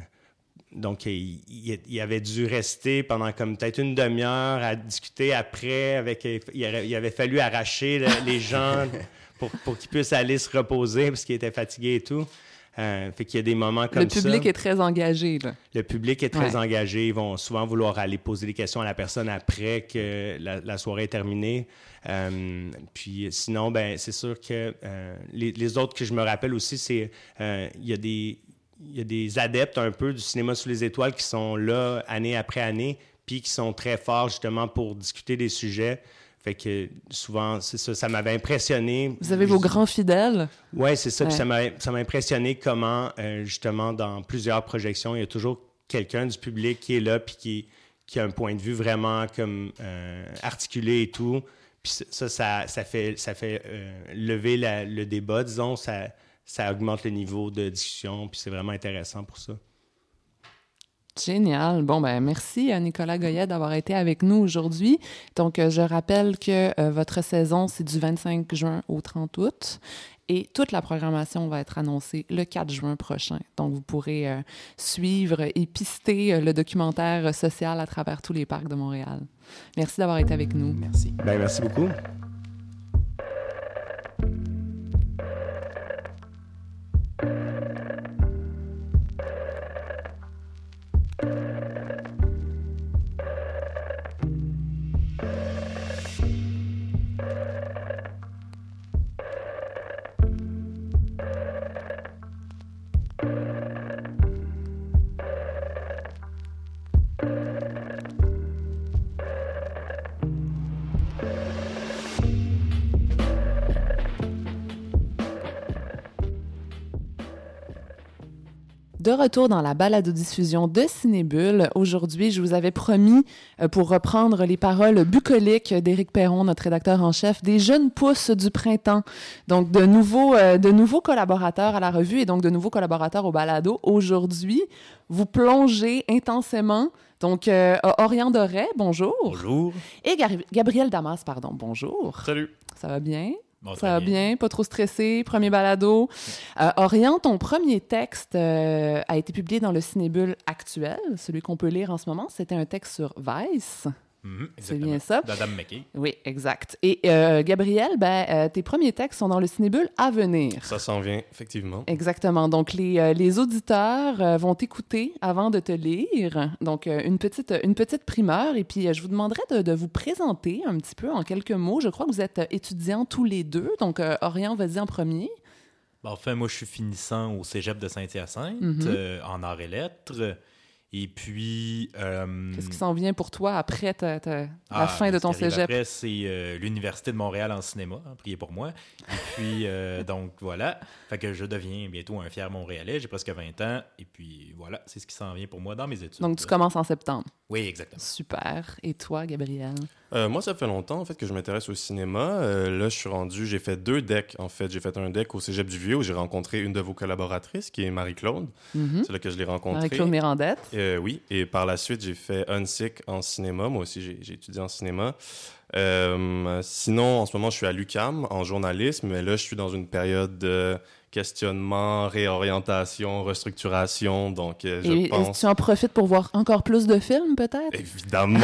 donc il, il, avait dû rester pendant comme peut-être une demi-heure à discuter après. Avec, il, avait, fallu arracher les gens [LAUGHS] pour, pour qu'ils puissent aller se reposer parce qu'ils étaient fatigués et tout. Euh, fait qu'il y a des moments comme ça. Le public est très engagé. Là. Le public est très engagé. Ils vont souvent vouloir aller poser des questions à la personne après que la, soirée est terminée. Euh, puis sinon, ben c'est sûr que euh, les, autres que je me rappelle aussi, c'est il y a des il y a des adeptes un peu du cinéma sous les étoiles qui sont là année après année, puis qui sont très forts justement pour discuter des sujets. Fait que souvent, c'est ça, ça m'avait impressionné. Vous avez vos grands fidèles? Oui, c'est ça. ça m'a impressionné comment, euh, justement, dans plusieurs projections, il y a toujours quelqu'un du public qui est là puis qui, qui a un point de vue vraiment comme euh, articulé et tout. Puis ça, ça, ça fait, ça fait euh, lever le débat, disons. Ça, ça augmente le niveau de discussion. Puis c'est vraiment intéressant pour ça. Génial. Bon, ben merci à Nicolas Goyet d'avoir été avec nous aujourd'hui. Donc, euh, je rappelle que euh, votre saison, c'est du 25 juin au 30 août. Et toute la programmation va être annoncée le 4 juin prochain. Donc, vous pourrez euh, suivre et pister le documentaire social à travers tous les parcs de Montréal. Merci d'avoir été avec nous. Merci. Ben, merci beaucoup. De retour dans la balado-diffusion de Cinébule, aujourd'hui, je vous avais promis, euh, pour reprendre les paroles bucoliques d'Éric Perron, notre rédacteur en chef, des jeunes pousses du printemps. Donc, de nouveaux, euh, de nouveaux collaborateurs à la revue et donc de nouveaux collaborateurs au balado. Aujourd'hui, vous plongez intensément. Donc, euh, Orient Doré, bonjour. Bonjour. Et Gabriel Damas, pardon, bonjour. Salut. Ça va bien? Ça va bien. pas trop stressé, premier balado. Euh, Orient, ton premier texte euh, a été publié dans le Cinébule actuel, celui qu'on peut lire en ce moment. C'était un texte sur Vice. Mhm, c'est bien ça. D'Adam McKay. Oui, exact. Et euh, Gabriel, ben, euh, tes premiers textes sont dans le Cinébule à venir. Ça s'en vient, effectivement. Exactement. Donc, les, euh, les auditeurs vont t'écouter avant de te lire. Donc, une, petite, une petite primeur. Et puis, je vous demanderai de, de, vous présenter un petit peu en quelques mots. Je crois que vous êtes étudiants tous les deux. Donc, Orient, vas-y en premier. Ben, enfin, moi, je suis finissant au cégep de Saint-Hyacinthe Mhm. en arts et lettres. Et puis. Euh, Qu'est-ce qui s'en vient pour toi après ta, ta, ah, la fin de ton cégep? Après, c'est euh, l'Université de Montréal en cinéma. Hein, priez pour moi. Et puis, euh, [LAUGHS] donc, voilà. Fait que je deviens bientôt un fier Montréalais. J'ai presque 20 ans. Et puis, voilà, c'est ce qui s'en vient pour moi dans mes études. Donc, tu commences en septembre. Oui, exactement. Super. Et toi, Gabriel? Euh, moi, ça fait longtemps en fait que je m'intéresse au cinéma. Euh, là, je suis rendu, j'ai fait deux decks en fait. J'ai fait un deck au Cégep du Vieux où j'ai rencontré une de vos collaboratrices qui est Marie-Claude. Mm -hmm. C'est là que je l'ai rencontrée. Marie-Claude Mirandette. Euh, oui. Et par la suite, j'ai fait Unsick en cinéma. Moi aussi, j'ai étudié en cinéma. Sinon, en ce moment, je suis à l'UCAM en journalisme, mais là, je suis dans une période de questionnement, réorientation, restructuration. Donc, euh, je Et pense. tu en profites pour voir encore plus de films, peut-être? Évidemment!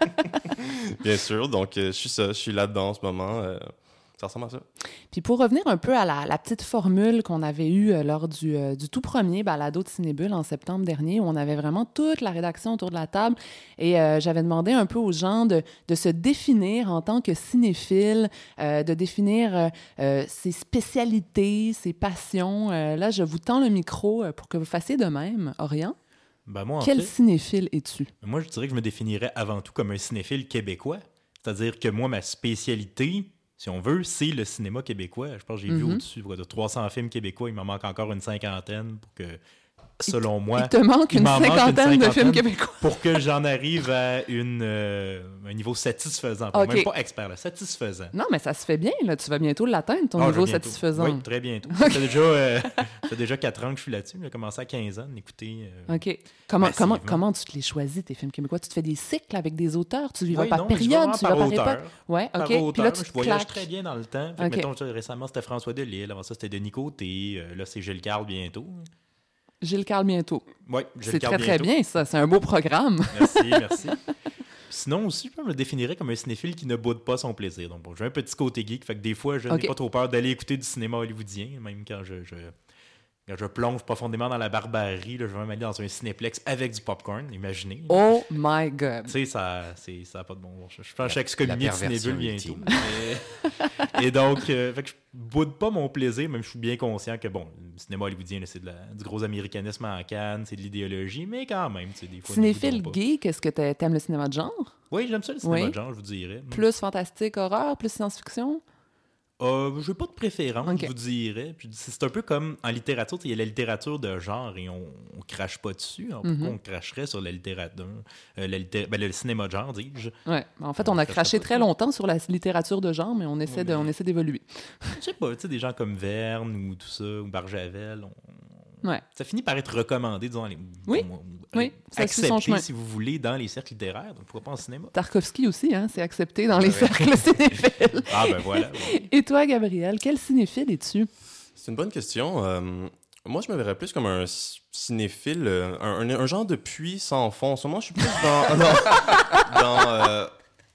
[LAUGHS] Bien sûr. Donc, euh, je suis ça. Je suis là-dedans en ce moment. Ça ressemble à ça. Puis pour revenir un peu à la, la petite formule qu'on avait eue euh, lors du, euh, du, tout premier balado de Cinébule en septembre dernier, où on avait vraiment toute la rédaction autour de la table, et euh, j'avais demandé un peu aux gens de, de, se définir en tant que cinéphile, euh, de définir euh, ses spécialités, ses passions. là, je vous tends le micro pour que vous fassiez de même, Orient. Ben moi, Quel fait, cinéphile es-tu? Moi, je dirais que je me définirais avant tout comme un cinéphile québécois. C'est-à-dire que moi, ma spécialité, si on veut, c'est le cinéma québécois. Je pense que j'ai Mhm. vu au-dessus de 300 films québécois. Il m'en manque encore une cinquantaine pour que, selon moi, Il te manque il une m'en manque une cinquantaine de films québécois. pour que j'en arrive à une, euh, un niveau satisfaisant. Pas- Ok. Même pas expert, là, satisfaisant. Non, mais ça se fait bien, là. Tu vas bientôt l'atteindre, ton Ah, niveau satisfaisant. Oui, très bientôt. [LAUGHS] Ça fait déjà, euh, ça déjà 4 ans que je suis là-dessus. J'ai commencé à 15 ans d'écouter. euh, OK. Comment, comment, comment tu te les choisis, tes films québécois? Tu te fais des cycles avec des auteurs? Tu y vas oui, par non, période? Tu y vas par auteur. Ouais, Par OK. Puis là, tu je voyage très bien dans le temps. Fait mettons, récemment, c'était François Delisle. Avant ça, c'était Denis Côté. Euh, là, c'est Gilles Carle bientôt. Gilles Carle bientôt. Oui, Gilles C'est très, très bientôt. bien, ça. C'est un beau programme. [LAUGHS] Merci, merci. Sinon aussi, je me définirais comme un cinéphile qui ne boude pas son plaisir. Donc, bon, j'ai un petit côté geek, fait que des fois, je n'ai pas trop peur d'aller écouter du cinéma hollywoodien, même quand je, je plonge profondément dans la barbarie. là, je vais même aller dans un cinéplex avec du popcorn, imaginez. Oh my God. Tu sais, ça n'a pas de bon sens. Je, pense que je suis La excommunié de Cinébule bientôt. ultime. [LAUGHS] Et, donc, euh, fait que je boude pas mon plaisir, même je suis bien conscient que, bon, le cinéma hollywoodien, c'est du gros américanisme en canne, c'est de l'idéologie, mais quand même, tu sais, des fois... Cinéphile nous boudons pas. geek, est-ce que t'a- t'aimes le cinéma de genre? Oui, j'aime ça, le cinéma Oui. de genre, je vous dirais. Plus fantastique, horreur, plus science-fiction? Euh, je n'ai pas de préférence, je vous dirais. Puis c'est un peu comme en littérature, il y a la littérature de genre et on, on crache pas dessus. Alors, pourquoi Mhm. on cracherait sur la littérature, euh, la ben, le cinéma de genre, dis-je? Ouais. En fait, On on a craché très dessus. longtemps sur la littérature de genre, mais on essaie Ouais, de- mais- on essaie d'évoluer. Je sais pas, tu sais, des gens comme Verne ou tout ça, ou Barjavel, on, Ouais. Ça finit par être recommandé, disons, les, Oui. Oui, ça suit son accepté, si vous voulez, dans les cercles littéraires. Donc, pourquoi pas en cinéma? Tarkovsky aussi, hein, c'est accepté dans les Ouais. cercles [LAUGHS] cinéphiles. Ah, ben voilà. Et toi, Gabriel, quel cinéphile es-tu? C'est une bonne question. Euh, moi, je me verrais plus comme un cinéphile, euh, un, un- un genre de puits sans fond. En ce moment, je suis plus dans, [LAUGHS] dans, dans, euh,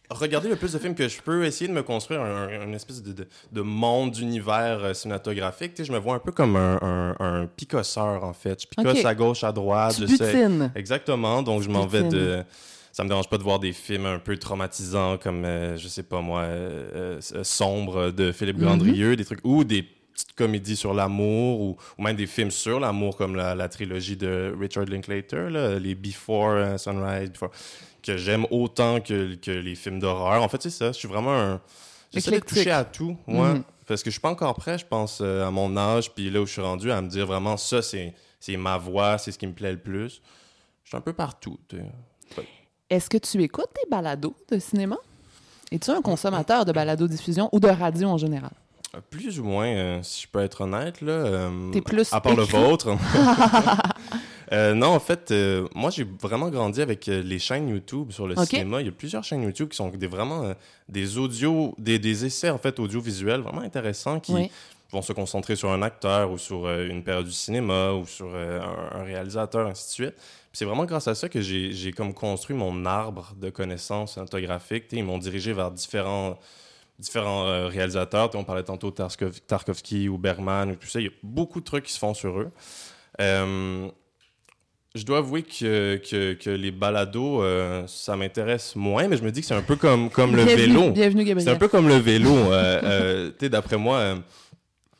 regarder le plus de films que je peux, essayer de me construire un, un- une espèce de, de, de monde, d'univers euh, cinématographique. Tu sais, je me vois un peu comme un, un, un picosseur, en fait. Je picosse à gauche, à droite. tu je sais- butines. Exactement. Donc, je m'en vais de. Ça me dérange pas de voir des films un peu traumatisants comme, euh, je sais pas moi, euh, euh, Sombre de Philippe Mhm. Grandrieux, des trucs, ou des petites comédies sur l'amour, ou, ou même des films sur l'amour comme la, la trilogie de Richard Linklater, là, les Before euh, Sunrise, Before, que j'aime autant que, que les films d'horreur. En fait, c'est ça. Je suis vraiment un. J'essaie de toucher à tout, ouais. Mhm. Parce que je suis pas encore prêt, je pense, euh, à mon âge, puis là où je suis rendu, à me dire vraiment ça, c'est ma voix, c'est ce qui me plaît le plus. Je suis un peu partout. Est-ce que tu écoutes des balados de cinéma? Es-tu un consommateur de balado-diffusion ou de radio en général? Euh, Plus ou moins, euh, si je peux être honnête, là. euh, T'es plus À part le vôtre. [LAUGHS] [LAUGHS] Euh, non, en fait, euh, moi, j'ai vraiment grandi avec euh, les chaînes YouTube sur le cinéma. Il y a plusieurs chaînes YouTube qui sont des, vraiment des audios, des, des essais, en fait, audiovisuels vraiment intéressants qui Oui. vont se concentrer sur un acteur ou sur une période du cinéma ou sur un, un réalisateur, ainsi de suite. C'est vraiment grâce à ça que j'ai comme construit mon arbre de connaissances cinématographiques. Ils m'ont dirigé vers différents différents euh, réalisateurs. On parlait tantôt de Tarkov- Tarkovsky ou Bergman ou tout ça. Il y a beaucoup de trucs qui se font sur eux. Euh, je dois avouer que, que, que les balados, euh, ça m'intéresse moins, mais je me dis que c'est un peu comme, comme le Bienvenue- vélo. Bienvenue, C'est un Gabriel. peu comme le vélo. euh, euh, tu sais, d'après moi, euh,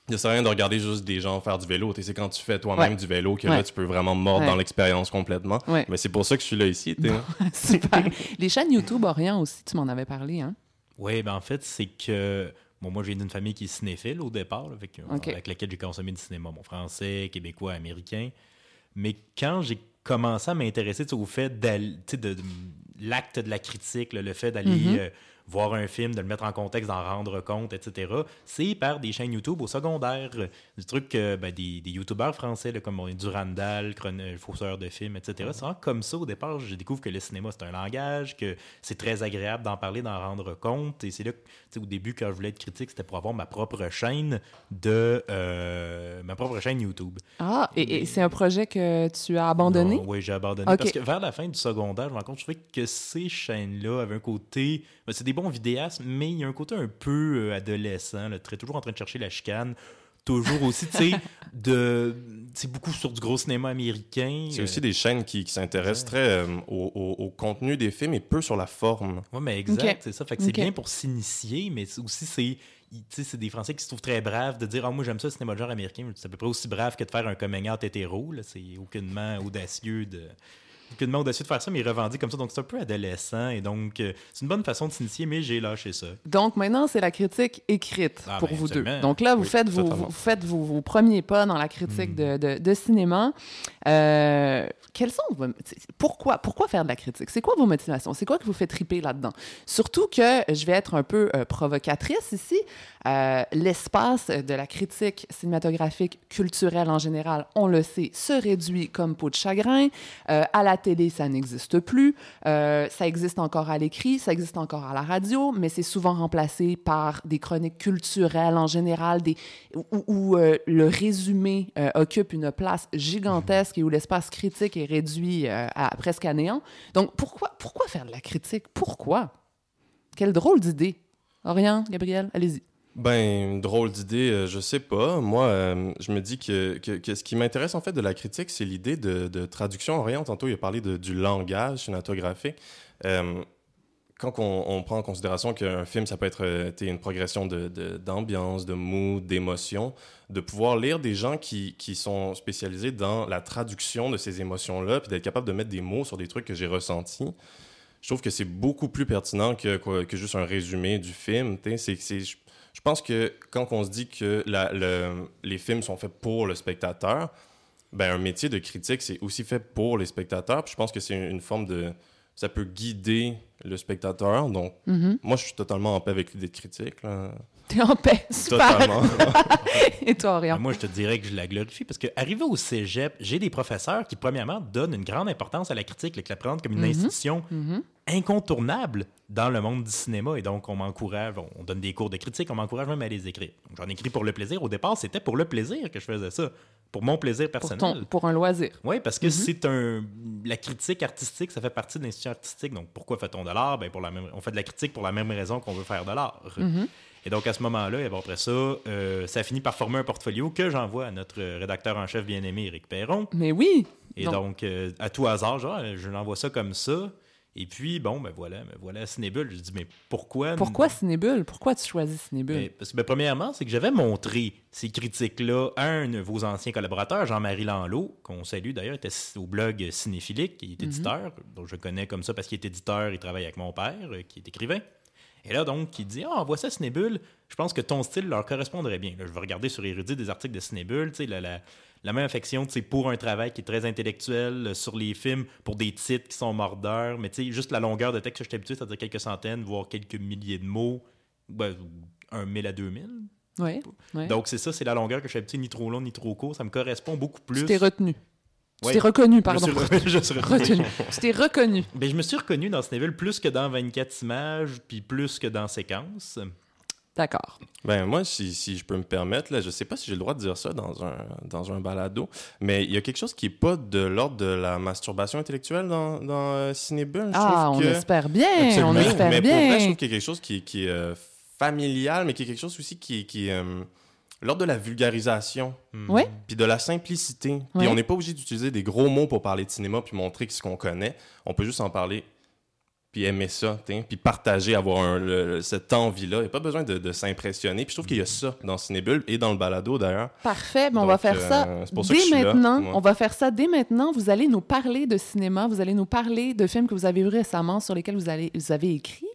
il ne sert à rien de regarder juste des gens faire du vélo. C'est quand tu fais toi-même Ouais. du vélo que Ouais. là, tu peux vraiment mordre Ouais. dans l'expérience complètement. Ouais. Mais c'est pour ça que je suis là ici. Super. [LAUGHS] Les chaînes YouTube Orient aussi, tu m'en avais parlé, hein? Oui, ben en fait, c'est que. Bon, moi, je viens d'une famille qui est cinéphile au départ, là, avec, avec laquelle j'ai consommé du cinéma, bon, français, québécois, américain. Mais quand j'ai commencé à m'intéresser au fait de, de- l'acte de la critique, là, le fait d'aller Mhm. euh, voir un film, de le mettre en contexte, d'en rendre compte, etc., c'est par des chaînes YouTube au secondaire. Du truc, euh, ben, des, des YouTubeurs français, là, comme Durandal, Chron- euh, Fausseur de films, etc. C'est vraiment comme ça, au départ, je découvre que le cinéma, c'est un langage, que c'est très agréable d'en parler, d'en rendre compte. Et c'est là que, au début, quand je voulais être critique, c'était pour avoir ma propre chaîne de... euh, ma propre chaîne YouTube. Ah, et, et c'est un projet que tu as abandonné? Non, oui, j'ai abandonné. Parce que vers la fin du secondaire, je me rends compte, je trouvais que ces chaînes-là avaient un côté. ben, c'est des bons vidéastes, mais il y a un côté un peu euh, adolescent, là, très, toujours en train de chercher la chicane. Toujours aussi, tu sais, [LAUGHS] de. C'est beaucoup sur du gros cinéma américain. C'est euh, aussi des chaînes qui, qui s'intéressent très euh, au, au- au contenu des films et peu sur la forme. Oui, mais exact, c'est ça. Fait que c'est bien pour s'initier, mais aussi, c'est. il- tu sais, C'est des Français qui se trouvent très braves de dire Ah, moi, j'aime ça, le cinéma de genre américain. C'est à peu près aussi brave que de faire un coming out hétéro. là. C'est aucunement audacieux de. Aucunement audacieux de faire ça, mais ils revendiquent comme ça. Donc, c'est un peu adolescent. Et donc, euh, c'est une bonne façon de s'initier, mais j'ai lâché ça. Donc maintenant, c'est la critique écrite Ah, pour ben, vous deux. Donc là, vous Oui, faites, vos, vous faites vos, vos premiers pas dans la critique Mm. de, de- de cinéma. Euh, quelles sont vos- pourquoi, pourquoi faire de la critique? C'est quoi vos motivations? C'est quoi qui vous fait triper là-dedans? Surtout que je vais être un peu euh, provocatrice ici. Euh, L'espace de la critique cinématographique culturelle en général, on le sait, se réduit comme peau de chagrin. À la télé, ça n'existe plus. Euh, ça existe encore à l'écrit, ça existe encore à la radio, mais c'est souvent remplacé par des chroniques culturelles en général, où, euh, le résumé euh, occupe une place gigantesque et où l'espace critique est réduit à presque à néant. Donc, pourquoi, pourquoi faire de la critique? Pourquoi? Quelle drôle d'idée. Orient, Gabriel, allez-y. Ben, drôle d'idée, euh, je sais pas. Moi, euh, je me dis que, ce qui m'intéresse en fait de la critique, c'est l'idée de, de traduction. Orient, tantôt, il a parlé de- du langage cinématographique. Euh, quand on, prend en considération qu'un film, ça peut être euh, une progression de- de- d'ambiance, de, mood, d'émotion, de pouvoir lire des gens qui, qui sont spécialisés dans la traduction de ces émotions-là, puis d'être capable de mettre des mots sur des trucs que j'ai ressentis, je trouve que c'est beaucoup plus pertinent que, que juste un résumé du film. t'sais. C'est, je pense que quand on se dit que la- le- les films sont faits pour le spectateur, ben, un métier de critique, c'est aussi fait pour les spectateurs. Puis je pense que c'est une, une forme de... Ça peut guider le spectateur. Donc, Mhm. moi, je suis totalement en paix avec l'idée de critique. là. T'es en paix. Super. Totalement. [LAUGHS] Et toi, Orion? Moi, je te dirais que je la glorifie parce que arrivé au cégep, j'ai des professeurs qui, premièrement, donnent une grande importance à la critique, là, qui la prennent comme une Mhm. institution incontournable dans le monde du cinéma. Et donc, on m'encourage, on, on donne des cours de critique, on m'encourage même à les écrire. Donc, J'en écris pour le plaisir. Au départ, c'était pour le plaisir que je faisais ça, pour mon plaisir Pour, personnel. ton, pour un loisir. Oui, parce que c'est un. La critique artistique, ça fait partie de l'institution artistique. Donc, pourquoi fait-on de l'art? Ben, pour la même... On fait de la critique pour la même raison qu'on veut faire de l'art. Et donc, à ce moment-là, et bon, après ça, euh, ça finit par former un portfolio que j'envoie à notre rédacteur en chef bien-aimé, Éric Perron. Mais oui. Et Donc- donc, euh, à tout hasard, genre, je l'envoie ça comme ça. Et puis, bon, ben voilà, ben voilà, Cinébule. Je dis, mais pourquoi? Pourquoi Cinébule? Pourquoi tu choisis Cinébule? Ben, parce que, ben, premièrement, c'est que j'avais montré ces critiques-là à un de vos anciens collaborateurs, Jean-Marie Lanlot, qu'on salue d'ailleurs, était au blog Cinéphilique, qui est éditeur, donc je le connais comme ça parce qu'il est éditeur, il travaille avec mon père, euh, qui est écrivain. Et là, donc, il dit Ah, ça à Cinébule. Je pense que ton style leur correspondrait bien. Là, je vais regarder sur Érudit des articles de Cinébule, tu sais, la, la, la même affection tu sais, pour un travail qui est très intellectuel, euh, sur les films, pour des titres qui sont mordeurs, mais tu sais, juste la longueur de texte que je suis habitué, c'est-à-dire quelques centaines, voire quelques milliers de mots, ben, un mille à deux mille. Oui. ouais. Donc, c'est ça, c'est la longueur que je suis habitué, ni trop long, ni trop court. Ça me correspond beaucoup plus. Tu t'es retenu. Ouais. Tu t'es reconnu, pardon. [LAUGHS] Je suis, je suis retenu. retenu. tu t'es reconnu. Ben, je me suis reconnu dans Sneville plus que dans 24 images, puis plus que dans Séquence. D'accord. Ben moi, si, si je peux me permettre, là, je sais pas si j'ai le droit de dire ça dans un, dans un balado, mais il y a quelque chose qui est pas de l'ordre de la masturbation intellectuelle dans, dans euh, Cinébulle. Je Ah, on que... espère bien. On Absolument. espère mais pour vrai, je bien. trouve qu'il y a quelque chose qui, qui est euh, familial, mais qui est quelque chose aussi qui, qui est euh, l'ordre de la vulgarisation, Oui. puis de la simplicité. Puis on n'est pas obligé d'utiliser des gros mots pour parler de cinéma puis montrer ce qu'on connaît. On peut juste en parler puis aimer ça, puis partager, avoir un- le- cette envie-là. Il n'y a pas besoin de, de s'impressionner. Puis je trouve qu'il y a ça dans Cinébulle et dans le balado, d'ailleurs. Parfait, ben on Donc, va faire euh, ça que dès là, maintenant. on va faire ça dès maintenant. Vous allez nous parler de cinéma, vous allez nous parler de films que vous avez vus récemment, sur lesquels vous, allez, vous avez écrit.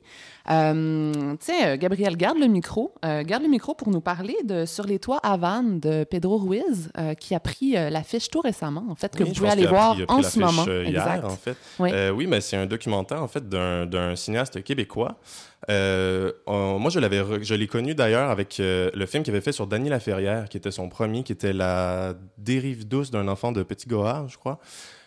Euh, tiens, euh, Gabriel, garde le micro. Euh, garde le micro pour nous parler de Sur les toits Havane de Pedro Ruiz, euh, qui a pris l'affiche tout récemment, en fait, que Oui, vous pouvez aller voir pris- en ce moment. hier, exact. en fait. Oui. Oui, mais c'est un documentaire en fait d'un cinéaste québécois. Euh, on- moi, je l'avais, je l'ai connu d'ailleurs avec euh, le film qu'il avait fait sur Dany Laferrière, qui était son premier, qui était la dérive douce d'un enfant de Petit Goard, je crois.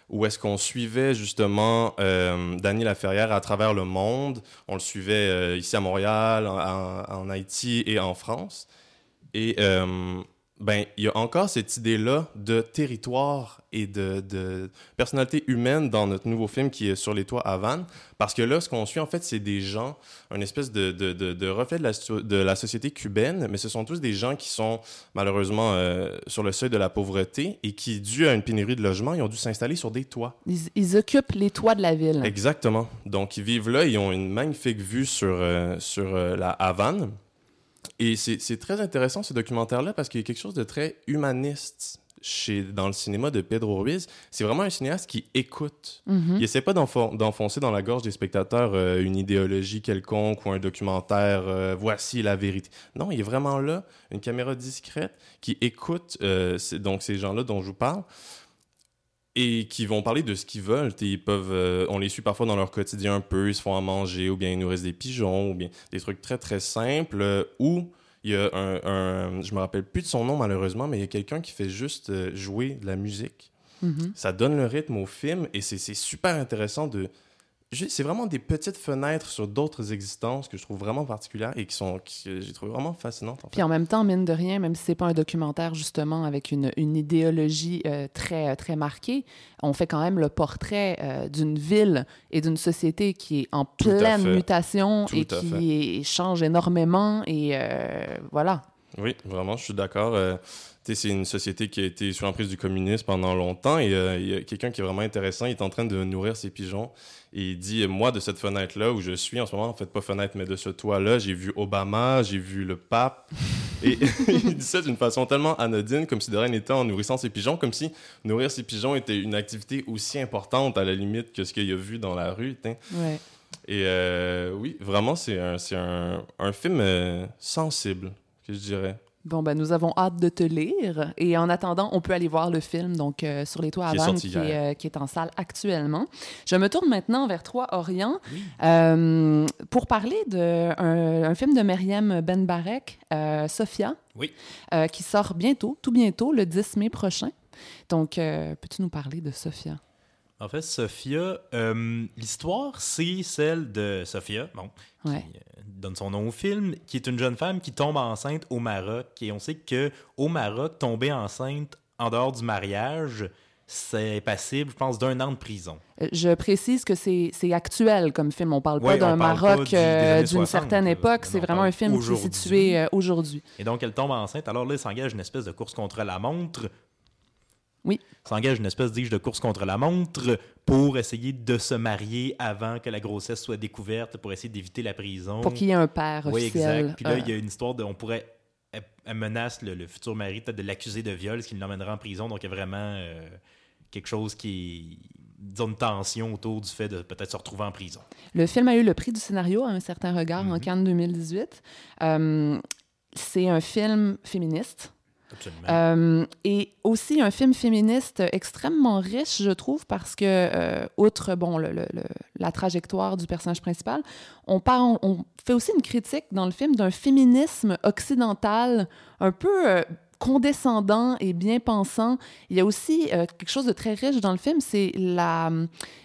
Où est-ce qu'on suivait justement euh, Dany Laferrière à travers le monde. On le suivait euh, ici à Montréal, en, en- en Haïti et en France. Et euh, ben, il y a encore cette idée-là de territoire et de, de personnalité humaine dans notre nouveau film qui est Sur les toits Havane. Parce que là, ce qu'on suit, en fait, c'est des gens, un espèce de, de, de, de reflet de la, situ- de la société cubaine, mais ce sont tous des gens qui sont malheureusement euh, sur le seuil de la pauvreté et qui, dû à une pénurie de logements, ils ont dû s'installer sur des toits. Ils, ils occupent les toits de la ville. Exactement. Donc, ils vivent là, ils ont une magnifique vue sur, euh, sur euh, la Havane. Et c'est très intéressant, ce documentaire-là, parce qu'il y a quelque chose de très humaniste chez, dans le cinéma de Pedro Ruiz. C'est vraiment un cinéaste qui écoute. Mhm. Il essaie pas d'enfo- d'enfoncer dans la gorge des spectateurs euh, une idéologie quelconque ou un documentaire euh, voici la vérité. Non, il est vraiment là, une caméra discrète qui écoute euh, donc ces gens-là dont je vous parle et qui vont parler de ce qu'ils veulent. Ils peuvent, euh, on les suit parfois dans leur quotidien un peu, ils se font à manger ou bien ils nourrissent des pigeons ou bien des trucs très très simples euh, ou il y a un, un- je me rappelle plus de son nom malheureusement, mais il y a quelqu'un qui fait juste euh, jouer de la musique Mhm. ça donne le rythme au film et c'est super intéressant de c'est vraiment des petites fenêtres sur d'autres existences que je trouve vraiment particulières et qui sont que j'ai trouvé vraiment fascinantes en fait. Puis en même temps, mine de rien, même si c'est pas un documentaire justement avec une, une idéologie euh, très, très marquée, on fait quand même le portrait euh, d'une ville et d'une société qui est en Tout pleine mutation Tout et qui est- change énormément. Et euh, voilà. Oui, vraiment, je suis d'accord. C'est une société qui a été sous l'emprise du communisme pendant longtemps et euh, il y a quelqu'un qui est vraiment intéressant. Il est en train de nourrir ses pigeons et il dit Moi, de cette fenêtre-là où je suis en ce moment, en fait, pas fenêtre, mais de ce toit-là, j'ai vu Obama, j'ai vu le pape. Et [LAUGHS] il dit ça d'une façon tellement anodine, comme si de rien n'était en nourrissant ses pigeons, comme si nourrir ses pigeons était une activité aussi importante à la limite que ce qu'il a vu dans la rue. Ouais. Et euh, oui, vraiment, c'est un, un, un film euh, sensible, que je dirais. Bon, ben, nous avons hâte de te lire. Et en attendant, on peut aller voir le film donc euh, sur les toits à vannes qui, euh, qui est en salle actuellement. Je me tourne maintenant vers toi, Orient, euh, pour parler d'un un, un film de Myriam Benbarek, Sophia, Oui. qui sort bientôt, tout bientôt, le 10 mai prochain. Donc, peux-tu nous parler de Sophia? En fait, Sophia, euh, l'histoire, c'est celle de Sophia, bon, Ouais. qui euh, donne son nom au film, qui est une jeune femme qui tombe enceinte au Maroc. Et on sait que au Maroc, tomber enceinte en dehors du mariage, c'est passible, je pense, d'un an de prison. Euh, Je précise que c'est actuel comme film. On parle pas d'un Maroc euh, d'une 60, certaine époque. C'est vraiment un film qui est situé aujourd'hui. Et donc, elle tombe enceinte. Alors là, elle s'engage une espèce de course contre la montre. Oui. S'engage une espèce, dis-je, de course contre la montre pour essayer de se marier avant que la grossesse soit découverte, pour essayer d'éviter la prison. Pour qu'il y ait un père Oui, officiel. exact. Puis là, euh, il y a une histoire de. On pourrait. Elle, menace le, le futur mari peut-être de l'accuser de viol, ce qui l'emmènera en prison. Donc, il y a vraiment euh, quelque chose qui. Disons, une tension autour du fait de peut-être se retrouver en prison. Le film a eu le prix du scénario à un certain regard en Cannes 2018. Euh, c'est un film féministe. Euh, et aussi un film féministe extrêmement riche, je trouve, parce que, euh, outre bon, la trajectoire du personnage principal, on, parle, on fait aussi une critique dans le film d'un féminisme occidental un peu euh, condescendant et bien pensant. Il y a aussi euh, quelque chose de très riche dans le film, c'est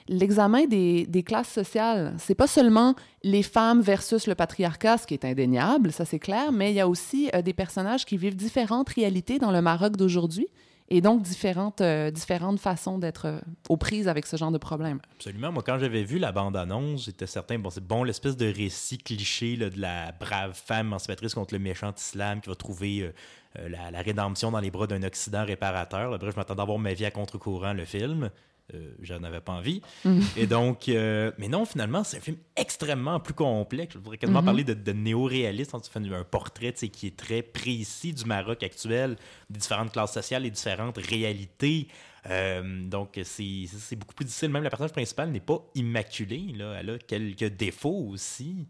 l'examen des, des classes sociales. C'est pas seulement les femmes versus le patriarcat, ce qui est indéniable, ça c'est clair, mais il y a aussi euh, des personnages qui vivent différentes réalités dans le Maroc d'aujourd'hui et donc différentes, euh, différentes façons d'être euh, aux prises avec ce genre de problème. Absolument. Moi, quand j'avais vu la bande-annonce, j'étais certain, bon, c'est bon, l'espèce de récit cliché de la brave femme emancipatrice contre le méchant islam qui va trouver euh, la, rédemption dans les bras d'un Occident réparateur. Bref, je m'attendais à voir ma vie à contre-courant, le film. Euh, J'en avais pas envie. [LAUGHS] Et donc, euh, mais non, finalement, c'est un film extrêmement plus complexe. Je voudrais quasiment Mhm. parler de, de néo-réaliste. Tu fais un portrait qui est très précis du Maroc actuel, des différentes classes sociales et différentes réalités. Euh, donc, c'est c'est beaucoup plus difficile. Même la personnage principale n'est pas immaculée. Là. Elle a quelques défauts aussi.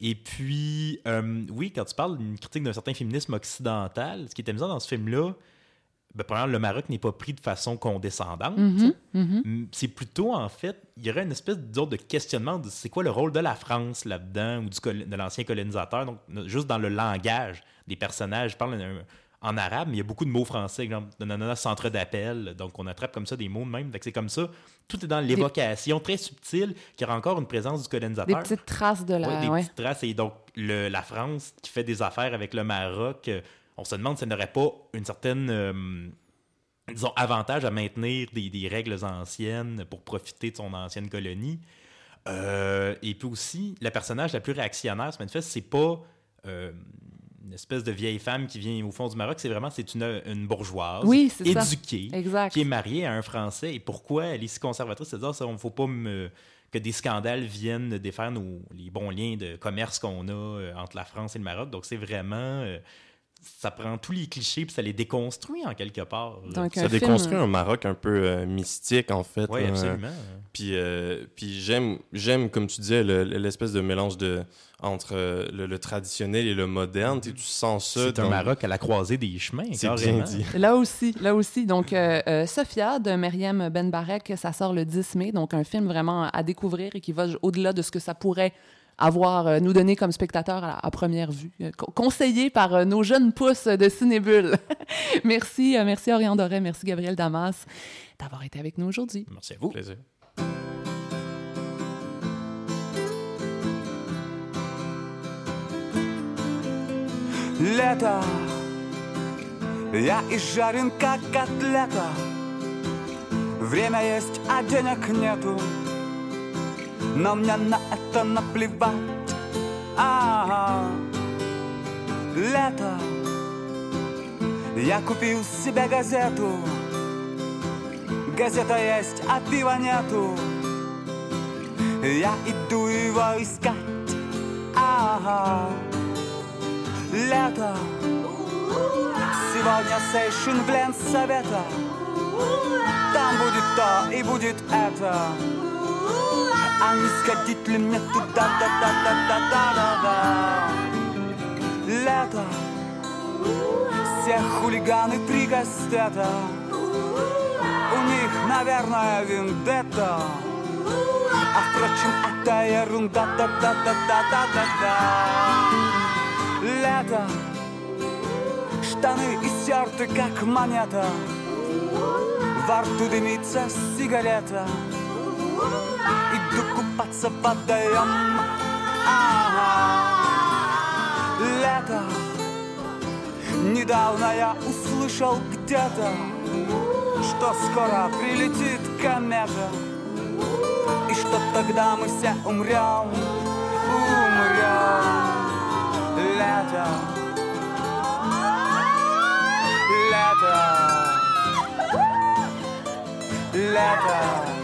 Et puis, euh, oui, quand tu parles d'une critique d'un certain féminisme occidental, ce qui est amusant dans ce film-là, ben, premièrement, le Maroc n'est pas pris de façon condescendante. Mhm, mhm. Mm, C'est plutôt, en fait, il y aurait une espèce de questionnement de c'est quoi le rôle de la France là-dedans ou du de l'ancien colonisateur. Donc, juste dans le langage des personnages. Je parle en arabe, mais il y a beaucoup de mots français, exemple, nanana, centre d'appel. Donc, on attrape comme ça des mots de même. C'est comme ça. Tout est dans l'évocation très subtile qui aura encore une présence du Des colonisateur. petites traces de la... Ouais, des ouais. petites traces. Et donc, le- la France qui fait des affaires avec le Maroc, euh, on se demande si elle n'aurait pas une certaine, euh, disons, avantage à maintenir des, des règles anciennes pour profiter de son ancienne colonie. Euh, et puis aussi, la personnage la plus réactionnaire, se manifeste, c'est pas euh, une espèce de vieille femme qui vient au fond du Maroc, c'est vraiment c'est une, une bourgeoise Oui, éduquée Exact. qui est mariée à un Français. Et pourquoi elle est si conservatrice? C'est-à-dire qu'il ne faut pas me- que des scandales viennent défaire nos, les bons liens de commerce qu'on a entre la France et le Maroc. Donc, c'est vraiment... euh, ça prend tous les clichés puis ça les déconstruit en quelque part. Donc, Ça film- déconstruit un Maroc un peu euh, mystique, en fait. Oui, là. absolument. Puis, euh, puis j'aime, j'aime, comme tu disais, le- l'espèce de mélange de, entre euh, le, le traditionnel et le moderne. Tu sais, tu sens ça. C'est un Maroc à la croisée des chemins, C'est bien dit. Là aussi, là aussi. Donc, euh, euh, Sophia de Myriam Benbarek, ça sort le 10 mai. Donc, un film vraiment à découvrir et qui va au-delà de ce que ça pourrait avoir euh, nous donner comme spectateur à, à première vue. Euh, co- conseillé par euh, nos jeunes pousses de Cinébule. [LAUGHS] merci, euh, merci Orion Doré, merci Gabriel Damas d'avoir été avec nous aujourd'hui. Merci à vous. Plaisir. Лето Я изжарен как котлета Время есть, а денег нету Но мне на это наплевать. Ага. Лето. Я купил себе газету. Газета есть, а пива нету. Я иду его искать. Ага. Лето. Сегодня сейшн в Ленсовета. Там будет то и будет это а не сходить ли мне туда, да да да да да да да Лето Все хулиганы при гастета У них, наверное, вендетта А впрочем, это ерунда, да да да да да да да Лето Штаны и серты, как монета Во рту дымится сигарета Сигарета Иду купаться в водоем Ага. Лето. Недавно я услышал где-то Что скоро прилетит комета. И что тогда мы все умрем Умрем Лето. Лето. Лето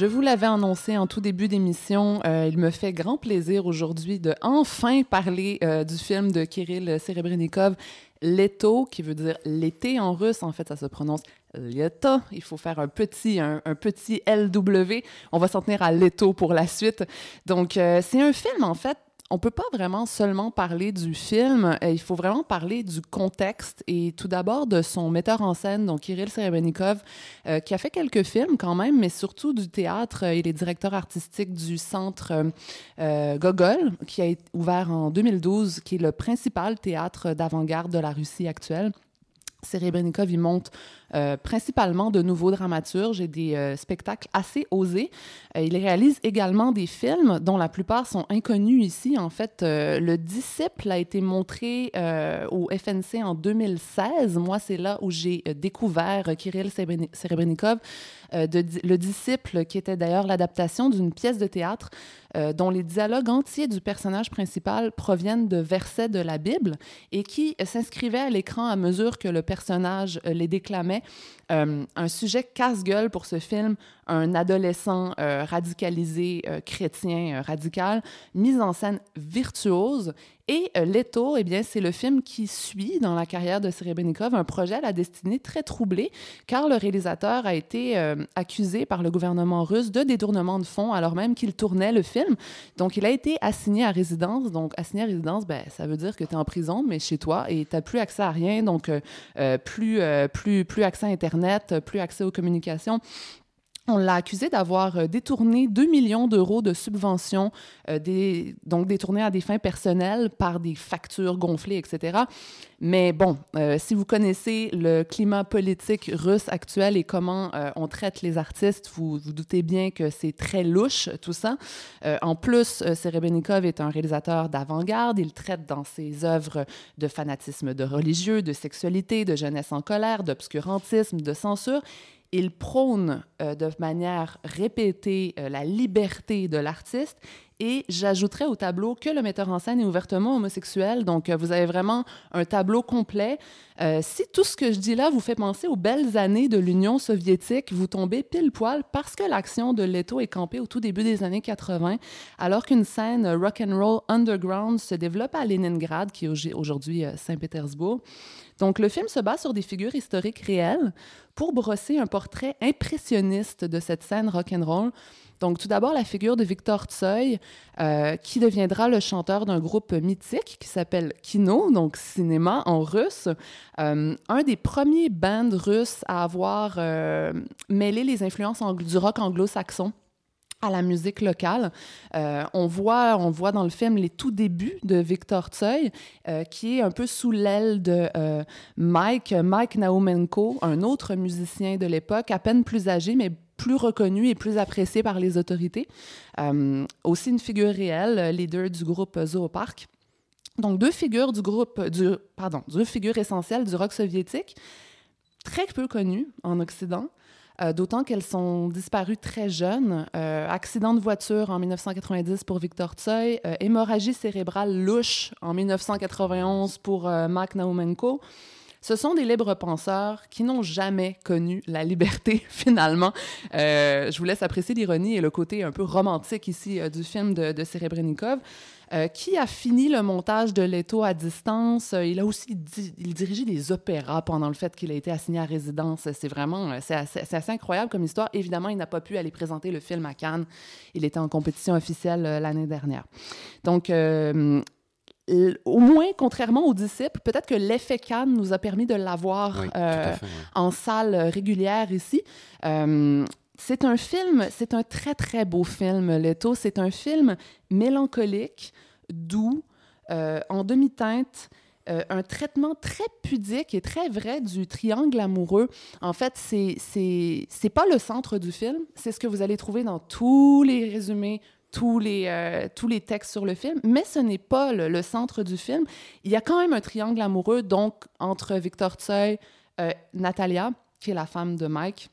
Je vous l'avais annoncé en tout début d'émission, euh, il me fait grand plaisir aujourd'hui de enfin parler euh, du film de Kirill Serebrennikov, Leto, qui veut dire l'été en russe. En fait, ça se prononce Lieta. Il faut faire un petit, un, petit LW. On va s'en tenir à Leto pour la suite. Donc, euh, c'est un film, en fait, on peut pas vraiment seulement parler du film, euh, il faut vraiment parler du contexte et tout d'abord de son metteur en scène, donc Kirill Serebrennikov, euh, qui a fait quelques films quand même, mais surtout du théâtre. Il est directeur artistique du centre euh, euh, Gogol, qui a ouvert en 2012, qui est le principal théâtre d'avant-garde de la Russie actuelle. Serebrennikov, il monte euh, principalement de nouveaux dramaturges et des euh, spectacles assez osés. Euh, il réalise également des films dont la plupart sont inconnus ici. En fait, Le Disciple a été montré au FNC en 2016. Moi, c'est là où j'ai découvert Kirill Serebren- Serebrennikov. Le Disciple, qui était d'ailleurs l'adaptation d'une pièce de théâtre dont les dialogues entiers du personnage principal proviennent de versets de la Bible et qui s'inscrivait à l'écran à mesure que le personnage les déclamait. Euh, un sujet casse-gueule pour ce film, un adolescent euh, radicalisé, euh, chrétien euh, radical, mise en scène virtuose. Et Leto, eh bien, c'est le film qui suit dans la carrière de Serebrennikov un projet à la destinée très troublée, car le réalisateur a été accusé par le gouvernement russe de détournement de fonds alors même qu'il tournait le film. Donc, il a été assigné à résidence. Donc, assigné à résidence, ben, ça veut dire que tu es en prison, mais chez toi, et tu n'as plus accès à rien. Donc, plus, plus, plus accès à Internet, plus accès aux communications. On l'a accusé d'avoir euh, détourné 2 millions d'euros de subventions, euh, donc détourné à des fins personnelles par des factures gonflées, etc. Mais bon, euh, si vous connaissez le climat politique russe actuel et comment on traite les artistes, vous vous doutez bien que c'est très louche tout ça. En plus, Serebrennikov est un réalisateur d'avant-garde. Il traite dans ses œuvres de fanatisme de religieux, de sexualité, de jeunesse en colère, d'obscurantisme, de censure. Il prône euh, de manière répétée euh, la liberté de l'artiste et j'ajouterais au tableau que le metteur en scène est ouvertement homosexuel. Donc, euh, vous avez vraiment un tableau complet. Euh, si tout ce que je dis là vous fait penser aux belles années de l'Union soviétique, vous tombez pile poil parce que l'action de Leto est campée au tout début des années 80, alors qu'une scène rock and roll underground se développe à Leningrad, qui est au- aujourd'hui euh, Saint-Pétersbourg. Donc, le film se base sur des figures historiques réelles pour brosser un portrait impressionniste de cette scène rock and roll. Donc, tout d'abord, la figure de Victor euh, qui deviendra le chanteur d'un groupe mythique qui s'appelle Kino, donc cinéma en russe. Euh, un des premiers bands russes à avoir euh, mêlé les influences du rock anglo-saxon à la musique locale. Euh, on, voit, on voit dans le film les tout débuts de Victor euh, qui est un peu sous l'aile de Mike, Mike Naumenko, un autre musicien de l'époque, à peine plus âgé, mais plus reconnu et plus apprécié par les autorités. Euh, aussi une figure réelle, euh, leader du groupe Zoopark. Donc deux figures du groupe, pardon, deux figures essentielles du rock soviétique, très peu connues en Occident. Euh, D'autant qu'elles sont disparues très jeunes. Euh, accident de voiture en 1990 pour Victor Tsoy, euh, hémorragie cérébrale louche en 1991 pour euh, Mark Naumenko. Ce sont des libres penseurs qui n'ont jamais connu la liberté, [LAUGHS] finalement. Euh, je vous laisse apprécier l'ironie et le côté un peu romantique ici euh, du film de, de Serebrennikov. Euh, qui a fini le montage de Leto à distance. Il a aussi di- il dirigeait des opéras pendant le fait qu'il a été assigné à résidence. C'est vraiment assez, incroyable comme histoire. Évidemment, il n'a pas pu aller présenter le film à Cannes. Il était en compétition officielle l'année dernière. Donc, au moins, contrairement aux disciples, peut-être que l'effet Cannes nous a permis de l'avoir Oui, euh, en salle régulière ici. Euh, c'est un film, c'est un très très beau film, Leto. C'est un film mélancolique, doux, euh, en demi-teinte. euh, un traitement très pudique et très vrai du triangle amoureux. En fait, c'est c'est c'est pas le centre du film. C'est ce que vous allez trouver dans tous les résumés, tous les euh, tous les textes sur le film. Mais ce n'est pas le, le centre du film. Il y a quand même un triangle amoureux, donc entre Victor Tsoi, euh, Natalia, qui est la femme de Mike.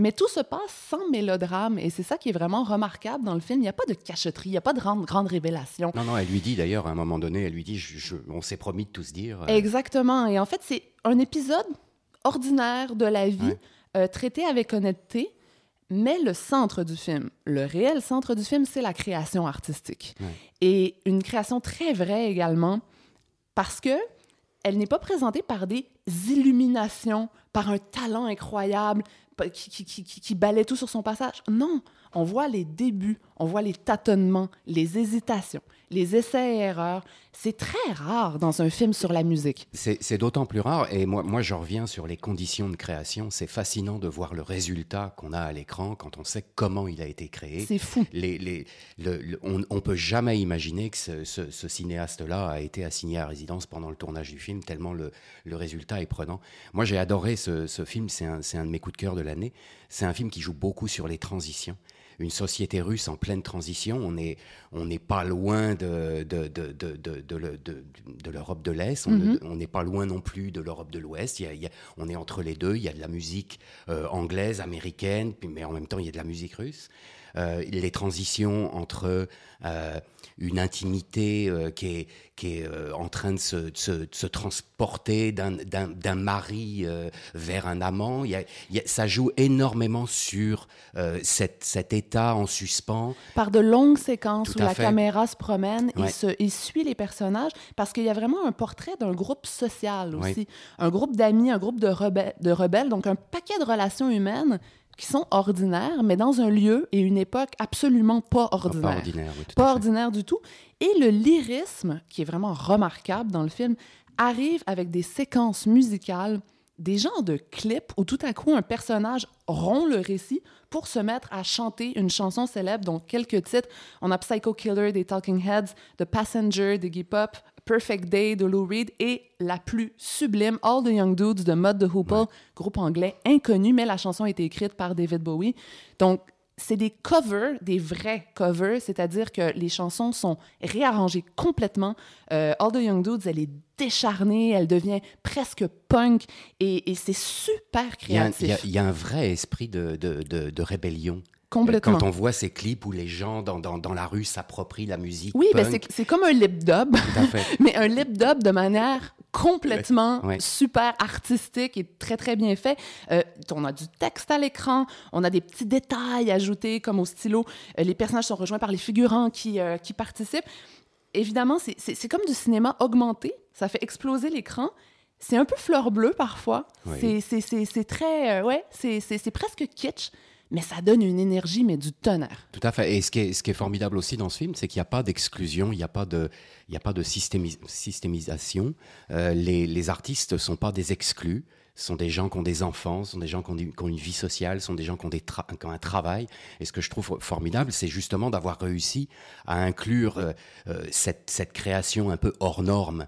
Mais tout se passe sans mélodrame et c'est ça qui est vraiment remarquable dans le film. Il n'y a pas de cachotterie, il n'y a pas de grande, grande révélation. Non, non, elle lui dit d'ailleurs à un moment donné, elle lui dit, je- je- on s'est promis de tout se dire. euh, Exactement. Et en fait, c'est un épisode ordinaire de la vie, Ouais. euh, traité avec honnêteté, mais le centre du film, le réel centre du film, c'est la création artistique. Ouais. Et une création très vraie également, parce que elle n'est pas présentée par des illuminations, par un talent incroyable qui, qui, qui, qui- qui balaie tout sur son passage. Non, on voit les débuts, on voit les tâtonnements, les hésitations, les essais et erreurs. C'est très rare dans un film sur la musique. C'est d'autant plus rare, et moi, moi je reviens sur les conditions de création. C'est fascinant de voir le résultat qu'on a à l'écran quand on sait comment il a été créé. C'est fou. Les, les, le- le- on ne peut jamais imaginer que ce, ce- ce cinéaste-là a été assigné à résidence pendant le tournage du film, tellement le, le résultat est prenant. Moi, j'ai adoré ce, ce film, c'est un, c'est un de mes coups de cœur de l'année. C'est un film qui joue beaucoup sur les transitions. Une société russe en pleine transition, on n'est on n'est pas loin de, de, de, de, de, de le- de- de l'Europe de l'Est, on ne- on n'est pas loin non plus de l'Europe de l'Ouest. On est entre les deux, il y a de la musique euh, anglaise, américaine, mais en même temps, il y a de la musique russe. Euh, les transitions entre euh, une intimité euh, qui est, qui est euh, en train de se, de se, de se transporter d'un- mari euh, vers un amant. Il y a- il y a- ça joue énormément sur cette, cet état en suspens. Par de longues séquences Tout où la fait. caméra se promène, Ouais. se, il suit les personnages parce qu'il y a vraiment un portrait d'un groupe social Ouais. aussi. Un groupe d'amis, un groupe de, rebelles, de rebelles, donc un paquet de relations humaines qui sont ordinaires, mais dans un lieu et une époque absolument pas ordinaire. Pas ordinaire, oui, tout pas à fait. ordinaire du tout. Et le lyrisme, qui est vraiment remarquable dans le film, arrive avec des séquences musicales, des genres de clips où tout à coup un personnage rompt le récit pour se mettre à chanter une chanson célèbre dont quelques titres. On a Psycho Killer des Talking Heads, The Passenger de Iggy Pop, Perfect Day de Lou Reed et la plus sublime All the Young Dudes de Mud the Hoople, groupe anglais inconnu, mais la chanson a été écrite par David Bowie. Donc, c'est des covers, des vrais covers, c'est-à-dire que les chansons sont réarrangées complètement. Euh, All the Young Dudes, elle est décharnée, elle devient presque punk et, et c'est super créatif. il y a- il y a un vrai esprit de, de, de- de rébellion. Complètement. Quand on voit ces clips où les gens dans, dans, dans la rue s'approprient la musique. Oui, ben c'est comme un lip dub, tout à fait. [LAUGHS] mais un lip dub de manière complètement Ouais. super artistique et très très bien fait. Euh, on a du texte à l'écran, on a des petits détails ajoutés comme au stylo. Euh, les personnages sont rejoints par les figurants qui, euh, qui participent. Évidemment, c'est- comme du cinéma augmenté, ça fait exploser l'écran. C'est un peu fleur bleue parfois. Oui. C'est- très, euh, ouais, c'est presque kitsch, mais ça donne une énergie mais du tonnerre. Tout à fait. Et ce qui est, ce formidable aussi dans ce film, c'est qu'il n'y a pas d'exclusion, il n'y a pas de, il a pas de systémis- systémisation. Euh, les, artistes ne sont pas des exclus. Sont des gens qui ont des enfants, sont des gens qui ont, une vie sociale, sont des gens qui ont, un travail. Et ce que je trouve formidable, c'est justement d'avoir réussi à inclure euh, euh, cette, cette création un peu hors norme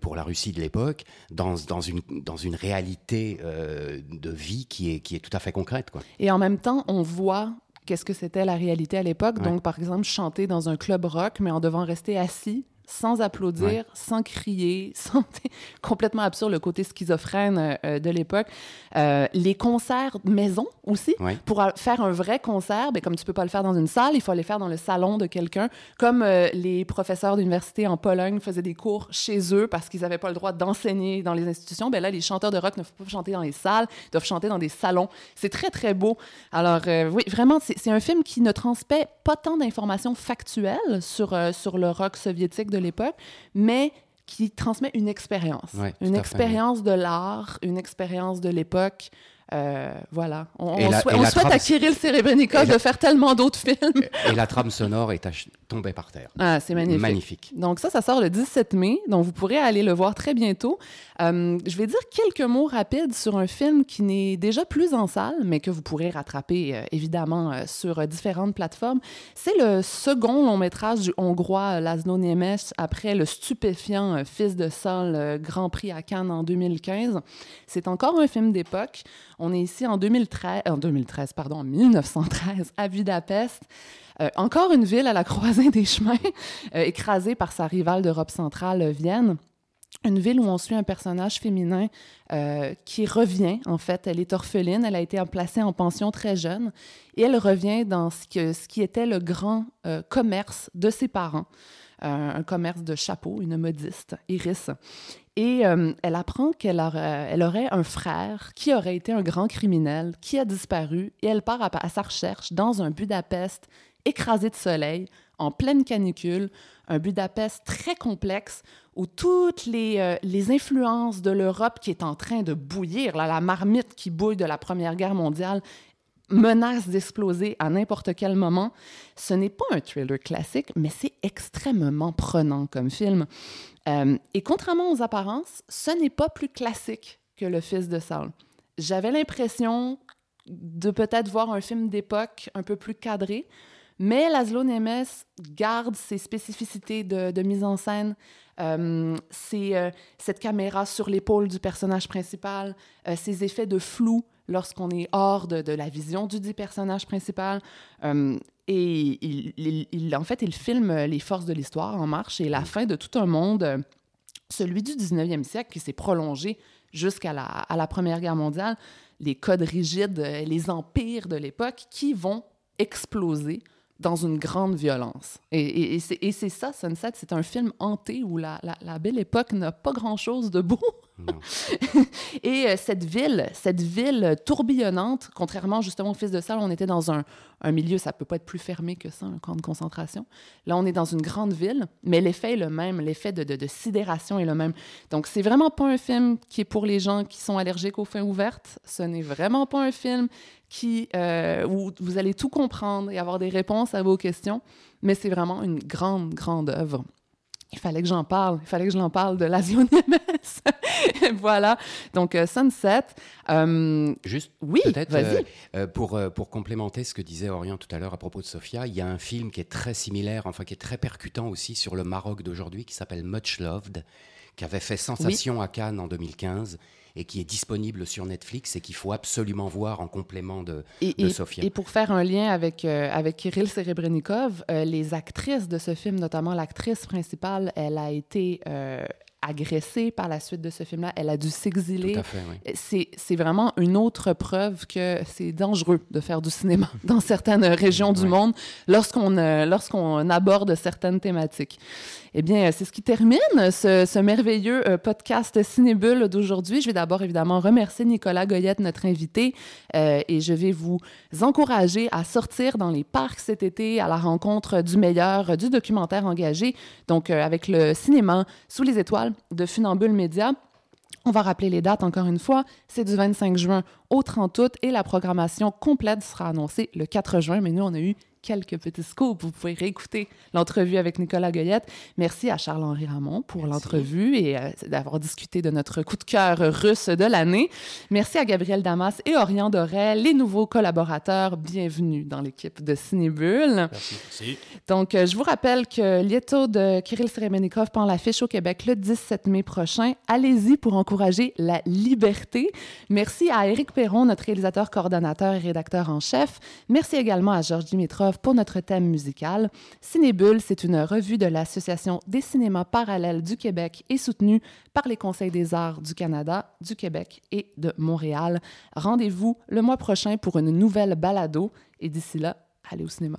pour la Russie de l'époque dans, dans, une, dans une réalité euh, de vie qui est, qui est tout à fait concrète. Quoi. Et en même temps, on voit qu'est-ce que c'était la réalité à l'époque. Ouais. Donc, par exemple, chanter dans un club rock, mais en devant rester assis sans applaudir, sans crier, [LAUGHS] sans complètement absurde le côté schizophrène euh, euh, de l'époque. Euh, les concerts maison aussi, Ouais. pour faire un vrai concert, ben, comme tu peux pas le faire dans une salle, il faut aller faire dans le salon de quelqu'un, comme euh, les professeurs d'université en Pologne faisaient des cours chez eux parce qu'ils n'avaient pas le droit d'enseigner dans les institutions. Ben là, les chanteurs de rock ne peuvent pas chanter dans les salles, ils doivent chanter dans des salons. C'est très, très beau. Alors, oui, vraiment, c'est un film qui ne transmet pas tant d'informations factuelles sur, sur le rock soviétique de l'époque, mais qui transmet une expérience. Ouais, une expérience de l'art, une expérience de l'époque. Euh, voilà. On, souhaite, on trame- Serebrennikov et la- de faire tellement d'autres films. Et la trame sonore est ach- tombée par terre. Ah, c'est magnifique. Magnifique. Donc ça, ça sort le 17 mai, donc vous pourrez aller le voir très bientôt. Euh, je vais dire quelques mots rapides sur un film qui n'est déjà plus en salle, mais que vous pourrez rattraper euh, évidemment sur différentes plateformes. C'est le second long métrage du Hongrois Laszlo Nemes après le stupéfiant Fils de Sol Grand Prix à Cannes en 2015. C'est encore un film d'époque. On est ici en 2013, en 2013 pardon, en 1913 à Budapest. Euh, encore une ville à la croisée des chemins, [LAUGHS] euh, écrasée par sa rivale d'Europe centrale, euh, Vienne. Une ville où on suit un personnage féminin euh, qui revient, en fait. Elle est orpheline, elle a été placée en pension très jeune, et elle revient dans ce, qui était le grand euh, commerce de ses parents, Euh, un commerce de chapeaux, une modiste, Iris. Et euh, elle apprend qu'elle aurait, un frère qui aurait été un grand criminel, qui a disparu, et elle part à, sa recherche dans un Budapest écrasé de soleil, en pleine canicule, un Budapest très complexe où toutes les, euh, influences de l'Europe qui est en train de bouillir, la marmite qui bouille de la Première Guerre mondiale, menace d'exploser à n'importe quel moment. Ce n'est pas un thriller classique, mais c'est extrêmement prenant comme film. Euh, et contrairement aux apparences, ce n'est pas plus classique que Le Fils de Saul. J'avais l'impression de peut-être voir un film d'époque un peu plus cadré, mais Laszlo Nemes garde ses spécificités de, mise en scène. Euh, c'est euh, cette caméra sur l'épaule du personnage principal, ces effets de flou lorsqu'on est hors de, de la vision du dit personnage principal. Euh, et il, il- il- en fait, il filme les forces de l'histoire en marche et la fin de tout un monde, celui du 19e siècle qui s'est prolongé jusqu'à la, à la Première Guerre mondiale, les codes rigides, les empires de l'époque qui vont exploser dans une grande violence. Et, c'est et c'est ça, Sunset, c'est un film hanté où la, la- la belle époque n'a pas grand-chose de beau. [LAUGHS] [LAUGHS] Et euh, cette ville, cette ville tourbillonnante, contrairement justement au Fils de Salle, on était dans un, un milieu, ça peut pas être plus fermé que ça, un camp de concentration. Là, on est dans une grande ville, mais l'effet est le même, l'effet de, de- de sidération est le même. Donc, c'est vraiment pas un film qui est pour les gens qui sont allergiques aux fins ouvertes. Ce n'est vraiment pas un film qui, euh, où vous allez tout comprendre et avoir des réponses à vos questions, mais c'est vraiment une grande, grande œuvre. Il fallait que j'en parle. Il fallait que je l'en parle de Laszlo Nemes. [LAUGHS] voilà. Donc, euh, Sunset. euh, Juste Oui, peut-être vas-y. euh, euh, pour, pour complémenter ce que disait Orion tout à l'heure à propos de Sofia, il y a un film qui est très similaire, enfin qui est très percutant aussi sur le Maroc d'aujourd'hui, qui s'appelle Much Loved, qui avait fait sensation à Cannes en 2015 et qui est disponible sur Netflix et qu'il faut absolument voir en complément de, Et, de et- Sofia. et pour faire un lien avec, euh, avec Kirill Serebrennikov, euh, les actrices de ce film, notamment l'actrice principale, elle a été euh, agressée par la suite de ce film-là. Elle a dû s'exiler. Oui. C'est c'est vraiment une autre preuve que c'est dangereux de faire du cinéma [LAUGHS] dans certaines régions du monde lorsqu'on euh, lorsqu'on aborde certaines thématiques. Eh bien, euh, c'est ce qui termine ce, ce merveilleux euh, podcast Cinébule d'aujourd'hui. Je vais d'abord évidemment remercier Nicolas Goyette, notre invité, euh, et je vais vous encourager à sortir dans les parcs cet été à la rencontre du meilleur euh, du documentaire engagé, donc euh, avec le cinéma sous les étoiles de Funambule Média. On va rappeler les dates encore une fois. C'est du 25 juin au 30 août et la programmation complète sera annoncée le 4 juin. Mais nous, on a eu quelques petits scoops. Vous pouvez réécouter l'entrevue avec Nicolas Goyette. Merci à Charles-Henri Ramon pour l'entrevue et euh, d'avoir discuté de notre coup de cœur russe de l'année. Merci à Gabriel Damas et Orion Dorel, les nouveaux collaborateurs. Bienvenue dans l'équipe de Cinébule. Merci. Donc, euh, je vous rappelle que Lieto de Kirill Seremenikov prend l'affiche au Québec le 17 mai prochain. Allez-y pour encourager la liberté. Merci à Éric Perron, notre réalisateur, coordonnateur et rédacteur en chef. Merci également à Georges Dimitrov pour notre thème musical. Cinébule, c'est une revue de l'Association des cinémas parallèles du Québec et soutenue par les conseils des arts du Canada, du Québec et de Montréal. Rendez-vous le mois prochain pour une nouvelle balado et d'ici là, allez au cinéma.